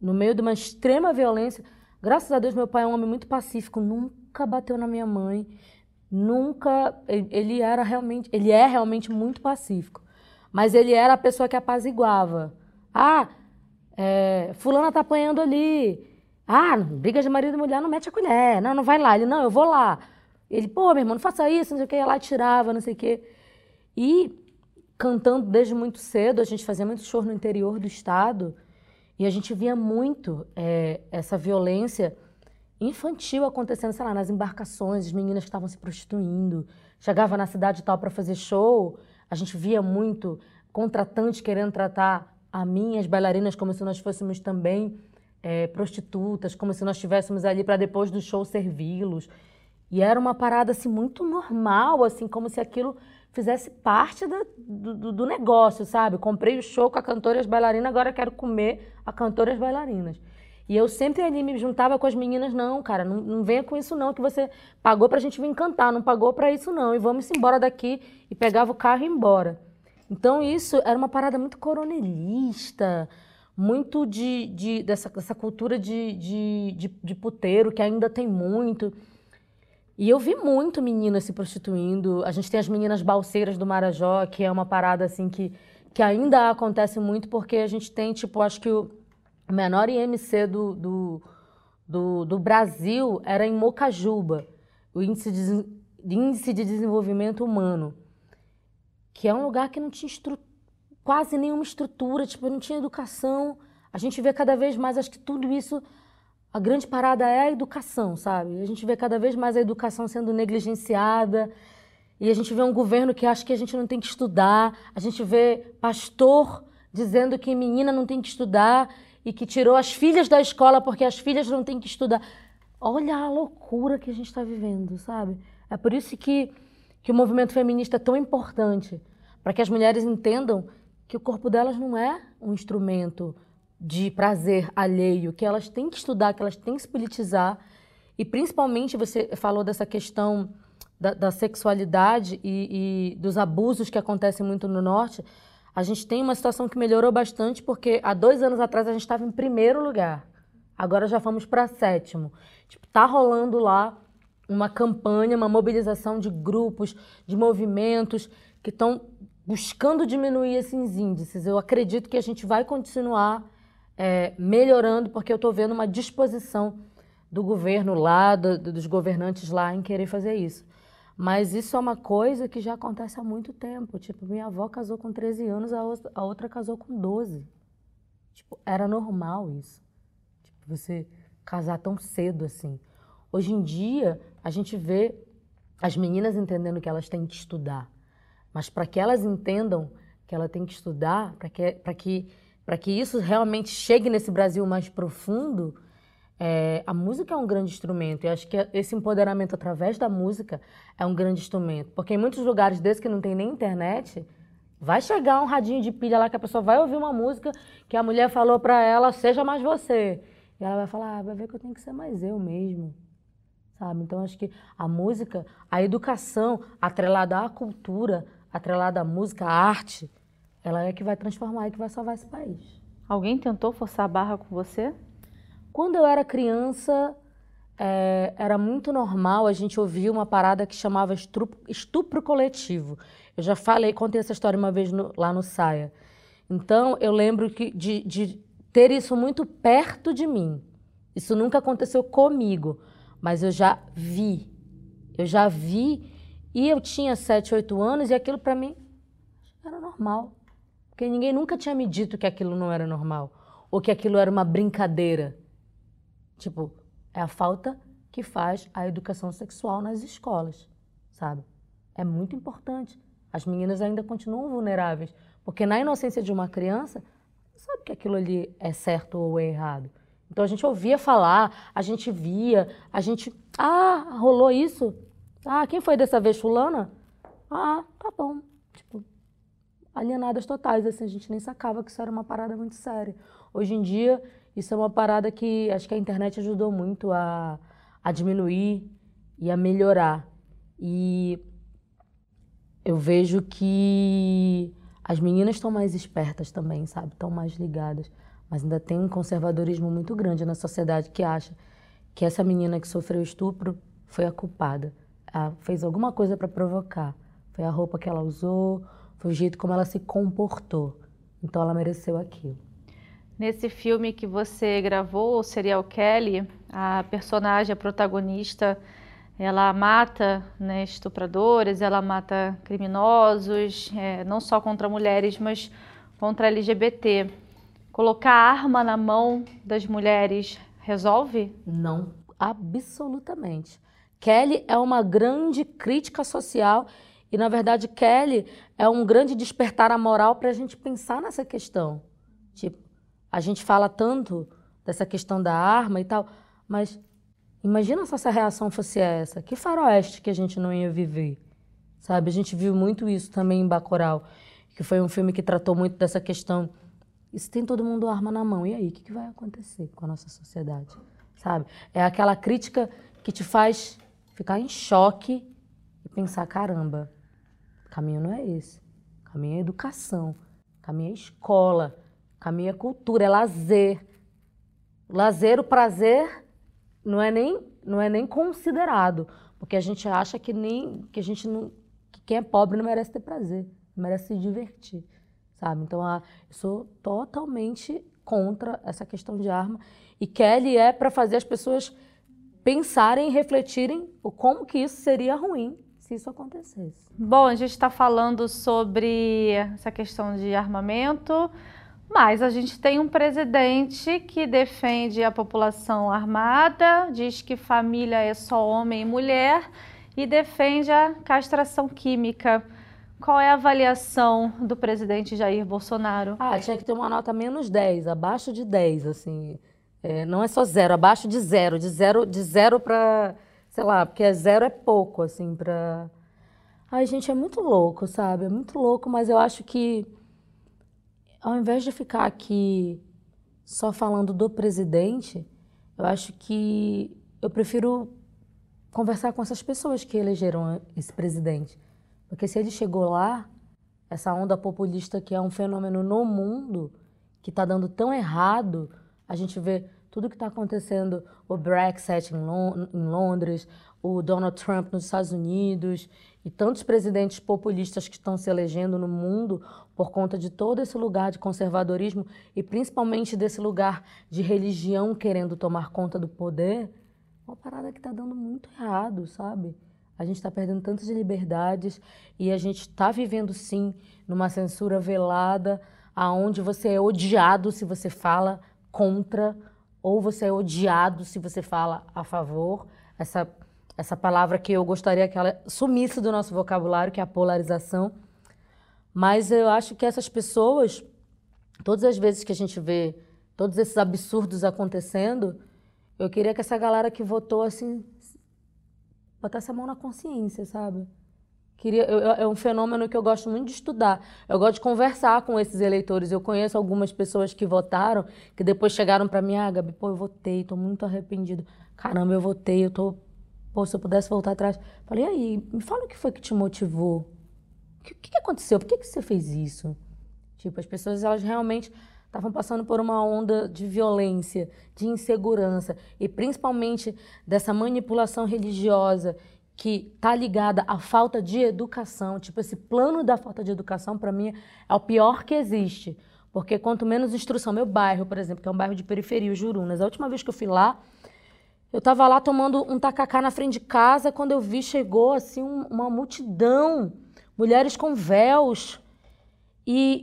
no meio de uma extrema violência. Graças a Deus meu pai é um homem muito pacífico, nunca bateu na minha mãe, nunca ele era realmente, ele é realmente muito pacífico. Mas ele era a pessoa que apaziguava. Ah, é, fulana tá apanhando ali. Ah, briga de marido e mulher, não mete a colher. Não, não vai lá. Ele, não, eu vou lá. Ele, pô, meu irmão, não faça isso, não sei o que. Ia lá tirava, não sei o que. E cantando desde muito cedo, a gente fazia muito show no interior do estado. E a gente via muito é, essa violência infantil acontecendo, sei lá, nas embarcações, as meninas que estavam se prostituindo. Chegava na cidade tal para fazer show, a gente via muito contratante querendo tratar a mim, as bailarinas, como se nós fôssemos também é, prostitutas, como se nós estivéssemos ali para depois do show servi-los. E era uma parada assim muito normal, assim, como se aquilo fizesse parte do, do, negócio, sabe? Comprei o show com a cantora e as bailarinas, agora quero comer a cantora e as bailarinas. E eu sempre ali me juntava com as meninas, não, cara, não, não venha com isso não, que você pagou pra gente vir cantar, não pagou pra isso não, e vamos embora daqui, e pegava o carro e embora. Então isso era uma parada muito coronelista, muito de, de dessa, dessa cultura de, de, de, de puteiro que ainda tem muito. E eu vi muito meninas se prostituindo. A gente tem as meninas balseiras do Marajó, que é uma parada assim que, que ainda acontece muito, porque a gente tem, tipo, acho que o menor IMC do, do, do, do Brasil era em Mocajuba, o índice de, índice de desenvolvimento humano que é um lugar que não tinha quase nenhuma estrutura, tipo, não tinha educação. A gente vê cada vez mais, acho que tudo isso, a grande parada é a educação, sabe? A gente vê cada vez mais a educação sendo negligenciada. E a gente vê um governo que acha que a gente não tem que estudar. A gente vê pastor dizendo que menina não tem que estudar e que tirou as filhas da escola porque as filhas não têm que estudar. Olha a loucura que a gente está vivendo, sabe? É por isso que que o movimento feminista é tão importante para que as mulheres entendam que o corpo delas não é um instrumento de prazer alheio, que elas têm que estudar, que elas têm que se politizar. E principalmente você falou dessa questão da, da sexualidade e, e, dos abusos que acontecem muito no norte. A gente tem uma situação que melhorou bastante, porque há dois anos atrás a gente estava em primeiro lugar. Agora já fomos para sétimo. Tipo, tá rolando lá uma campanha, uma mobilização de grupos, de movimentos que estão buscando diminuir esses índices. Eu acredito que a gente vai continuar é, melhorando, porque eu estou vendo uma disposição do governo lá, do, dos governantes lá, em querer fazer isso. Mas isso é uma coisa que já acontece há muito tempo. Tipo, minha avó casou com 13 anos, a outra, casou com 12. Tipo, era normal isso. Tipo, você casar tão cedo assim. Hoje em dia, a gente vê as meninas entendendo que elas têm que estudar. Mas para que elas entendam que ela tem que estudar, para que, que, que isso realmente chegue nesse Brasil mais profundo, é, a música é um grande instrumento. E acho que esse empoderamento através da música é um grande instrumento. Porque em muitos lugares desses que não tem nem internet, vai chegar um radinho de pilha lá que a pessoa vai ouvir uma música que a mulher falou para ela, seja mais você. E ela vai falar, ah, vai ver que eu tenho que ser mais eu mesmo. Sabe? Então acho que a música, a educação atrelada à cultura, atrelada à música, à arte, ela é que vai transformar e que vai salvar esse país. Alguém tentou forçar a barra com você? Quando eu era criança, é, era muito normal a gente ouvir uma parada que chamava estupro, estupro coletivo. Eu já falei, contei essa história uma vez no, lá no Saia. Então, eu lembro que, de, de ter isso muito perto de mim. Isso nunca aconteceu comigo, mas eu já vi. Eu já vi e eu tinha 7, 8 anos e aquilo para mim era normal. Porque ninguém nunca tinha me dito que aquilo não era normal ou que aquilo era uma brincadeira. Tipo, é a falta que faz a educação sexual nas escolas, sabe? É muito importante. As meninas ainda continuam vulneráveis, porque na inocência de uma criança, sabe que aquilo ali é certo ou é errado. Então a gente ouvia falar, a gente via, a gente, ah, rolou isso? Ah, quem foi dessa vez fulana? Ah, tá bom. Alienadas totais, assim, a gente nem sacava que isso era uma parada muito séria. Hoje em dia, isso é uma parada que acho que a internet ajudou muito a, a diminuir e a melhorar. E eu vejo que as meninas estão mais espertas também, sabe? Estão mais ligadas. Mas ainda tem um conservadorismo muito grande na sociedade que acha que essa menina que sofreu estupro foi a culpada. Ela fez alguma coisa para provocar. Foi a roupa que ela usou, foi o jeito como ela se comportou. Então ela mereceu aquilo. Nesse filme que você gravou, o Serial Kelly, a personagem, a protagonista, ela mata né, estupradores, ela mata criminosos, é, não só contra mulheres, mas contra LGBT. Colocar arma na mão das mulheres resolve? Não, absolutamente. Kelly é uma grande crítica social e, na verdade, Kelly é um grande despertar a moral para a gente pensar nessa questão. Tipo, a gente fala tanto dessa questão da arma e tal, mas imagina se a reação fosse essa. Que faroeste que a gente não ia viver, sabe? A gente viu muito isso também em Bacurau, que foi um filme que tratou muito dessa questão. E se tem todo mundo arma na mão, e aí, o que, que vai acontecer com a nossa sociedade, sabe? É aquela crítica que te faz ficar em choque e pensar, caramba, caminho não é esse. Caminho é educação, caminho é escola, Caminho é cultura, é lazer. Lazer, o prazer não é nem não é nem considerado, porque a gente acha que nem que a gente não que quem é pobre não merece ter prazer, não merece se divertir, sabe? Então, a, eu sou totalmente contra essa questão de arma e Kelly é para fazer as pessoas pensarem refletirem o como que isso seria ruim se isso acontecesse. Bom, a gente está falando sobre essa questão de armamento, mas a gente tem um presidente que defende a população armada, diz que família é só homem e mulher e defende a castração química. Qual é a avaliação do presidente Jair Bolsonaro? Ah, tinha que ter uma nota menos 10, abaixo de 10, assim. É, não é só zero, abaixo de zero. De zero, de zero para, sei lá, porque zero é pouco, assim, para. Ai, gente, é muito louco, sabe? É muito louco, mas eu acho que ao invés de ficar aqui só falando do presidente, eu acho que eu prefiro conversar com essas pessoas que elegeram esse presidente. Porque se ele chegou lá, essa onda populista que é um fenômeno no mundo, que está dando tão errado, a gente vê tudo que está acontecendo, o Brexit em, Londres, o Donald Trump nos Estados Unidos e tantos presidentes populistas que estão se elegendo no mundo por conta de todo esse lugar de conservadorismo e principalmente desse lugar de religião querendo tomar conta do poder, uma parada que está dando muito errado, sabe? A gente está perdendo tantas liberdades e a gente está vivendo sim numa censura velada, aonde você é odiado se você fala contra ou você é odiado se você fala a favor. Essa essa palavra que eu gostaria que ela sumisse do nosso vocabulário, que é a polarização. Mas eu acho que essas pessoas, todas as vezes que a gente vê todos esses absurdos acontecendo, eu queria que essa galera que votou assim botasse a mão na consciência, sabe? Queria, eu, é um fenômeno que eu gosto muito de estudar. Eu gosto de conversar com esses eleitores. Eu conheço algumas pessoas que votaram, que depois chegaram para mim, ah, Gabi, pô, eu votei, tô muito arrependido. Caramba, eu votei, eu tô, pô, se eu pudesse voltar atrás. Falei, e aí, me fala o que foi que te motivou. O que, que aconteceu? Por que, que você fez isso? Tipo, as pessoas, elas realmente estavam passando por uma onda de violência, de insegurança e principalmente dessa manipulação religiosa que está ligada à falta de educação. Tipo, esse plano da falta de educação, para mim, é o pior que existe. Porque quanto menos instrução, meu bairro, por exemplo, que é um bairro de periferia, Jurunas, a última vez que eu fui lá, eu estava lá tomando um tacacá na frente de casa, quando eu vi, chegou assim um, uma multidão mulheres com véus e,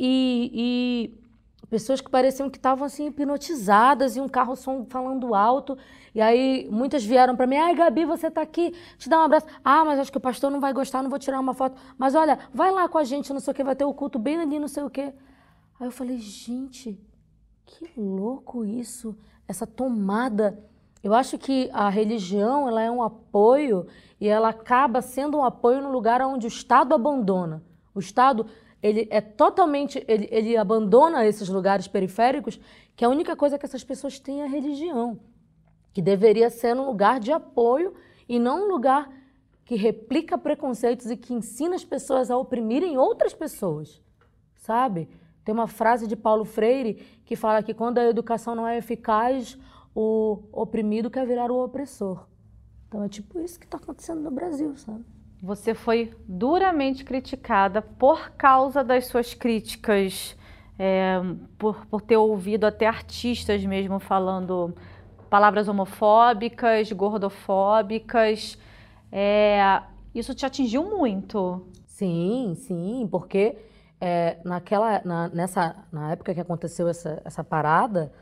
e pessoas que pareciam que estavam assim hipnotizadas e um carro som falando alto. E aí muitas vieram para mim: "Ai, Gabi, você está aqui? Te dá um abraço". "Ah, mas acho que o pastor não vai gostar, não vou tirar uma foto". "Mas olha, vai lá com a gente, não sei o que, vai ter o culto bem ali, não sei o quê". Aí eu falei: "Gente, que louco isso, essa tomada eu acho que a religião ela é um apoio e ela acaba sendo um apoio no lugar onde o Estado abandona. O Estado ele é totalmente ele, ele abandona esses lugares periféricos que a única coisa que essas pessoas têm é a religião, que deveria ser um lugar de apoio e não um lugar que replica preconceitos e que ensina as pessoas a oprimirem outras pessoas, sabe? Tem uma frase de Paulo Freire que fala que quando a educação não é eficaz, o oprimido quer virar o opressor. Então é tipo isso que está acontecendo no Brasil, sabe? Você foi duramente criticada por causa das suas críticas, é, por, por ter ouvido até artistas mesmo falando palavras homofóbicas, gordofóbicas. É, isso te atingiu muito? Sim, sim, porque é, naquela, na, nessa, na época que aconteceu essa, essa parada,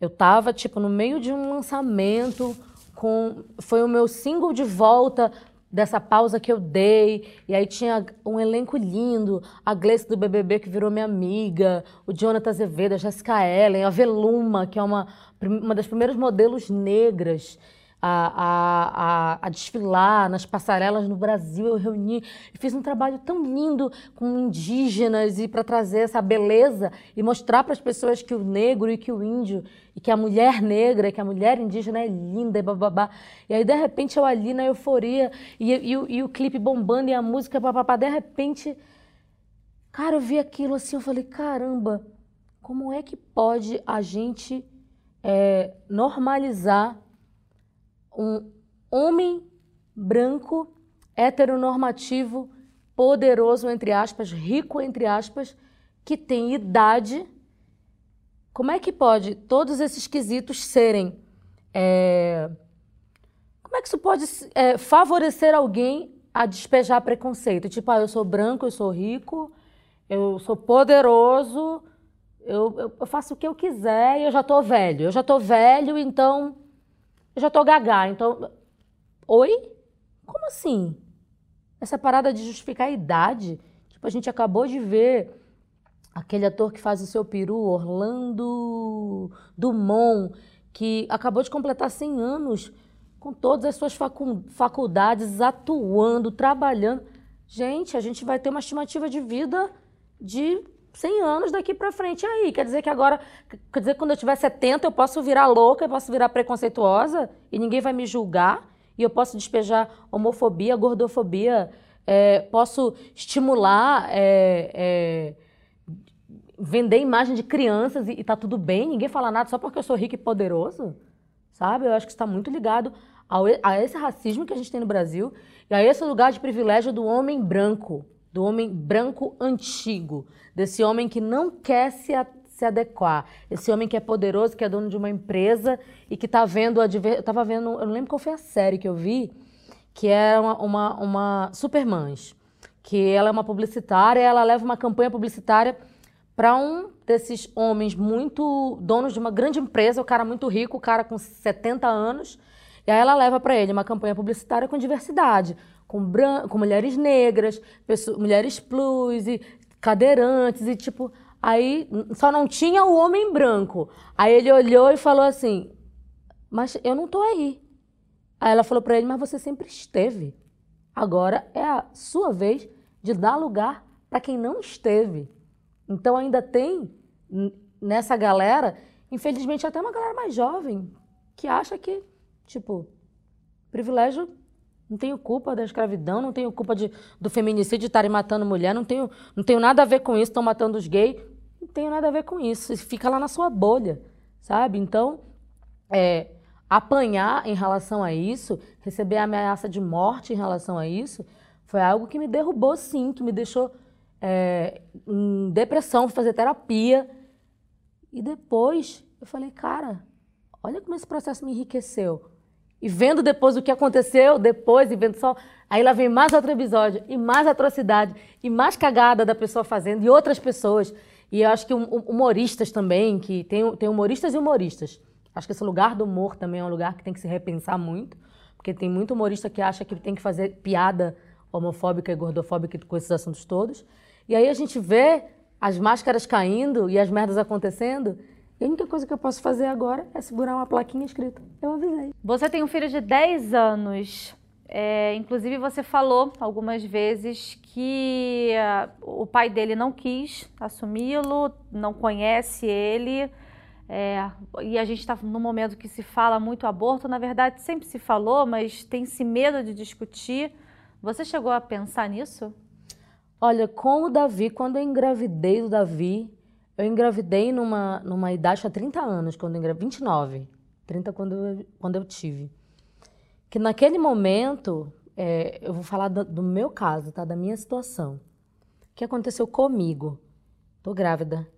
eu tava, tipo, no meio de um lançamento, com foi o meu single de volta dessa pausa que eu dei. E aí tinha um elenco lindo, a Gleice do BBB que virou minha amiga, o Jonathan Azevedo, a Jessica Ellen, a Veluma, que é uma, uma das primeiras modelos negras a, a, a, desfilar nas passarelas no Brasil. Eu reuni e fiz um trabalho tão lindo com indígenas e para trazer essa beleza e mostrar para as pessoas que o negro e que o índio e que a mulher negra, que a mulher indígena é linda e bababá. E aí, de repente, eu ali na euforia e, e, e, o, e o clipe bombando e a música bababá. De repente, cara, eu vi aquilo assim, eu falei, caramba, como é que pode a gente é, normalizar um homem branco, heteronormativo, poderoso, entre aspas, rico, entre aspas, que tem idade. Como é que pode todos esses quesitos serem. É... Como é que isso pode é, favorecer alguém a despejar preconceito? Tipo, ah, eu sou branco, eu sou rico, eu sou poderoso, eu, eu, faço o que eu quiser e eu já tô velho. Eu já tô velho, então eu já tô gagá, então. Oi? Como assim? Essa parada de justificar a idade? Tipo, a gente acabou de ver aquele ator que faz o seu peru, Orlando Dumont, que acabou de completar 100 anos com todas as suas faculdades, atuando, trabalhando. Gente, a gente vai ter uma estimativa de vida de 100 anos daqui para frente. Aí, quer dizer que agora, quer dizer que quando eu tiver 70 eu posso virar louca, eu posso virar preconceituosa e ninguém vai me julgar e eu posso despejar homofobia, gordofobia, é, posso estimular, é, é, vender imagem de crianças e, e tá tudo bem, ninguém fala nada só porque eu sou rico e poderoso, sabe? Eu acho que está muito ligado ao, a esse racismo que a gente tem no Brasil e a esse lugar de privilégio do homem branco do homem branco antigo, desse homem que não quer se, a, se adequar, esse homem que é poderoso, que é dono de uma empresa e que está vendo, eu estava vendo, eu não lembro qual foi a série que eu vi, que é uma, uma, uma que ela é uma publicitária, ela leva uma campanha publicitária para um desses homens muito donos de uma grande empresa, o cara muito rico, o cara com 70 anos, e aí ela leva para ele uma campanha publicitária com diversidade, com, bran com mulheres negras, pessoas, mulheres plus, e cadeirantes e tipo, aí só não tinha o homem branco. Aí ele olhou e falou assim: "Mas eu não tô aí". Aí ela falou para ele: "Mas você sempre esteve. Agora é a sua vez de dar lugar para quem não esteve". Então ainda tem nessa galera, infelizmente até uma galera mais jovem, que acha que, tipo, privilégio não tenho culpa da escravidão, não tenho culpa de, do feminicídio de estarem matando mulher, não tenho, não tenho nada a ver com isso, estão matando os gays, não tenho nada a ver com isso. Fica lá na sua bolha, sabe? Então, é, apanhar em relação a isso, receber ameaça de morte em relação a isso, foi algo que me derrubou sim, que me deixou é, em depressão, fazer terapia. E depois eu falei, cara, olha como esse processo me enriqueceu. E vendo depois o que aconteceu, depois, e vendo só. Aí lá vem mais outro episódio, e mais atrocidade, e mais cagada da pessoa fazendo, e outras pessoas. E eu acho que humoristas também, que tem, tem humoristas e humoristas. Acho que esse lugar do humor também é um lugar que tem que se repensar muito, porque tem muito humorista que acha que tem que fazer piada homofóbica e gordofóbica com esses assuntos todos. E aí a gente vê as máscaras caindo e as merdas acontecendo. E a única coisa que eu posso fazer agora é segurar uma plaquinha escrita. Eu avisei. Você tem um filho de 10 anos. É, inclusive, você falou algumas vezes que uh, o pai dele não quis assumi-lo, não conhece ele. É, e a gente está num momento que se fala muito aborto. Na verdade, sempre se falou, mas tem-se medo de discutir. Você chegou a pensar nisso? Olha, com o Davi, quando eu engravidei do Davi, eu engravidei numa, numa idade há 30 anos, quando eu engravidei, 29, 30 quando eu, quando eu tive. Que naquele momento, é, eu vou falar do, do, meu caso, tá? Da minha situação. O que aconteceu comigo? Tô grávida.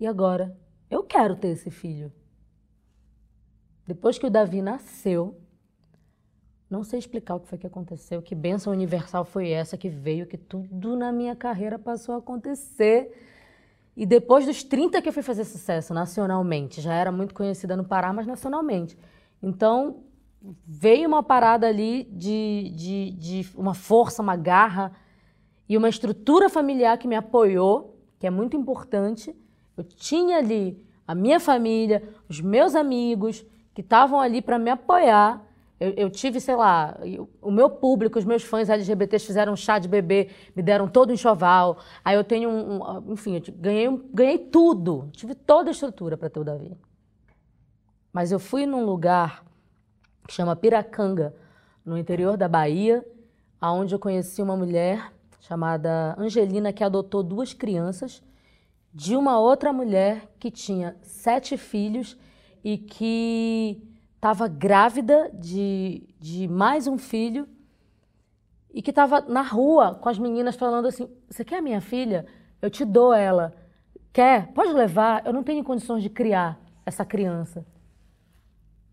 E agora? Eu quero ter esse filho. Depois que o Davi nasceu, não sei explicar o que foi que aconteceu, que benção universal foi essa que veio, que tudo na minha carreira passou a acontecer. E depois dos 30 que eu fui fazer sucesso nacionalmente, já era muito conhecida no Pará, mas nacionalmente. Então, veio uma parada ali de, de, de uma força, uma garra e uma estrutura familiar que me apoiou, que é muito importante. Eu tinha ali a minha família, os meus amigos que estavam ali para me apoiar eu, eu, tive, sei lá, o meu público, os meus fãs LGBTs fizeram um chá de bebê, me deram todo o enxoval. Aí eu tenho um. um enfim, eu ganhei, ganhei tudo. Tive toda a estrutura para ter o Davi. Mas eu fui num lugar que chama Piracanga, no interior da Bahia, aonde eu conheci uma mulher chamada Angelina que adotou duas crianças de uma outra mulher que tinha sete filhos e que estava grávida de, de mais um filho e que estava na rua com as meninas falando assim: Você quer a minha filha? Eu te dou ela. Quer? Pode levar. Eu não tenho condições de criar essa criança.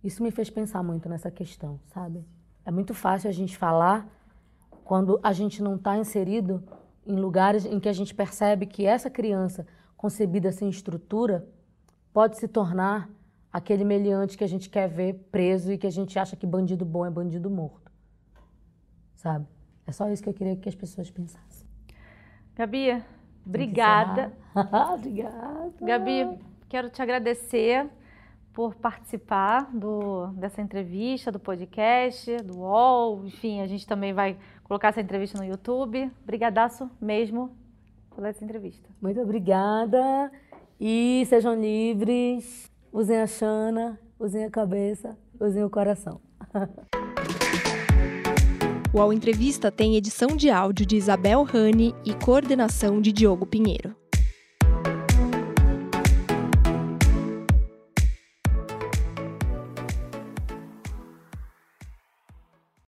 Isso me fez pensar muito nessa questão, sabe? É muito fácil a gente falar quando a gente não está inserido em lugares em que a gente percebe que essa criança concebida sem estrutura pode se tornar aquele meliante que a gente quer ver preso e que a gente acha que bandido bom é bandido morto. Sabe? É só isso que eu queria que as pessoas pensassem. Gabi, obrigada. *laughs* obrigada. Gabi, quero te agradecer por participar do, dessa entrevista, do podcast, do UOL. Enfim, a gente também vai colocar essa entrevista no YouTube. Brigadaço mesmo por essa entrevista. Muito obrigada e sejam livres usem a chana, usem a cabeça, usem o coração. O All Entrevista tem edição de áudio de Isabel Rani e coordenação de Diogo Pinheiro.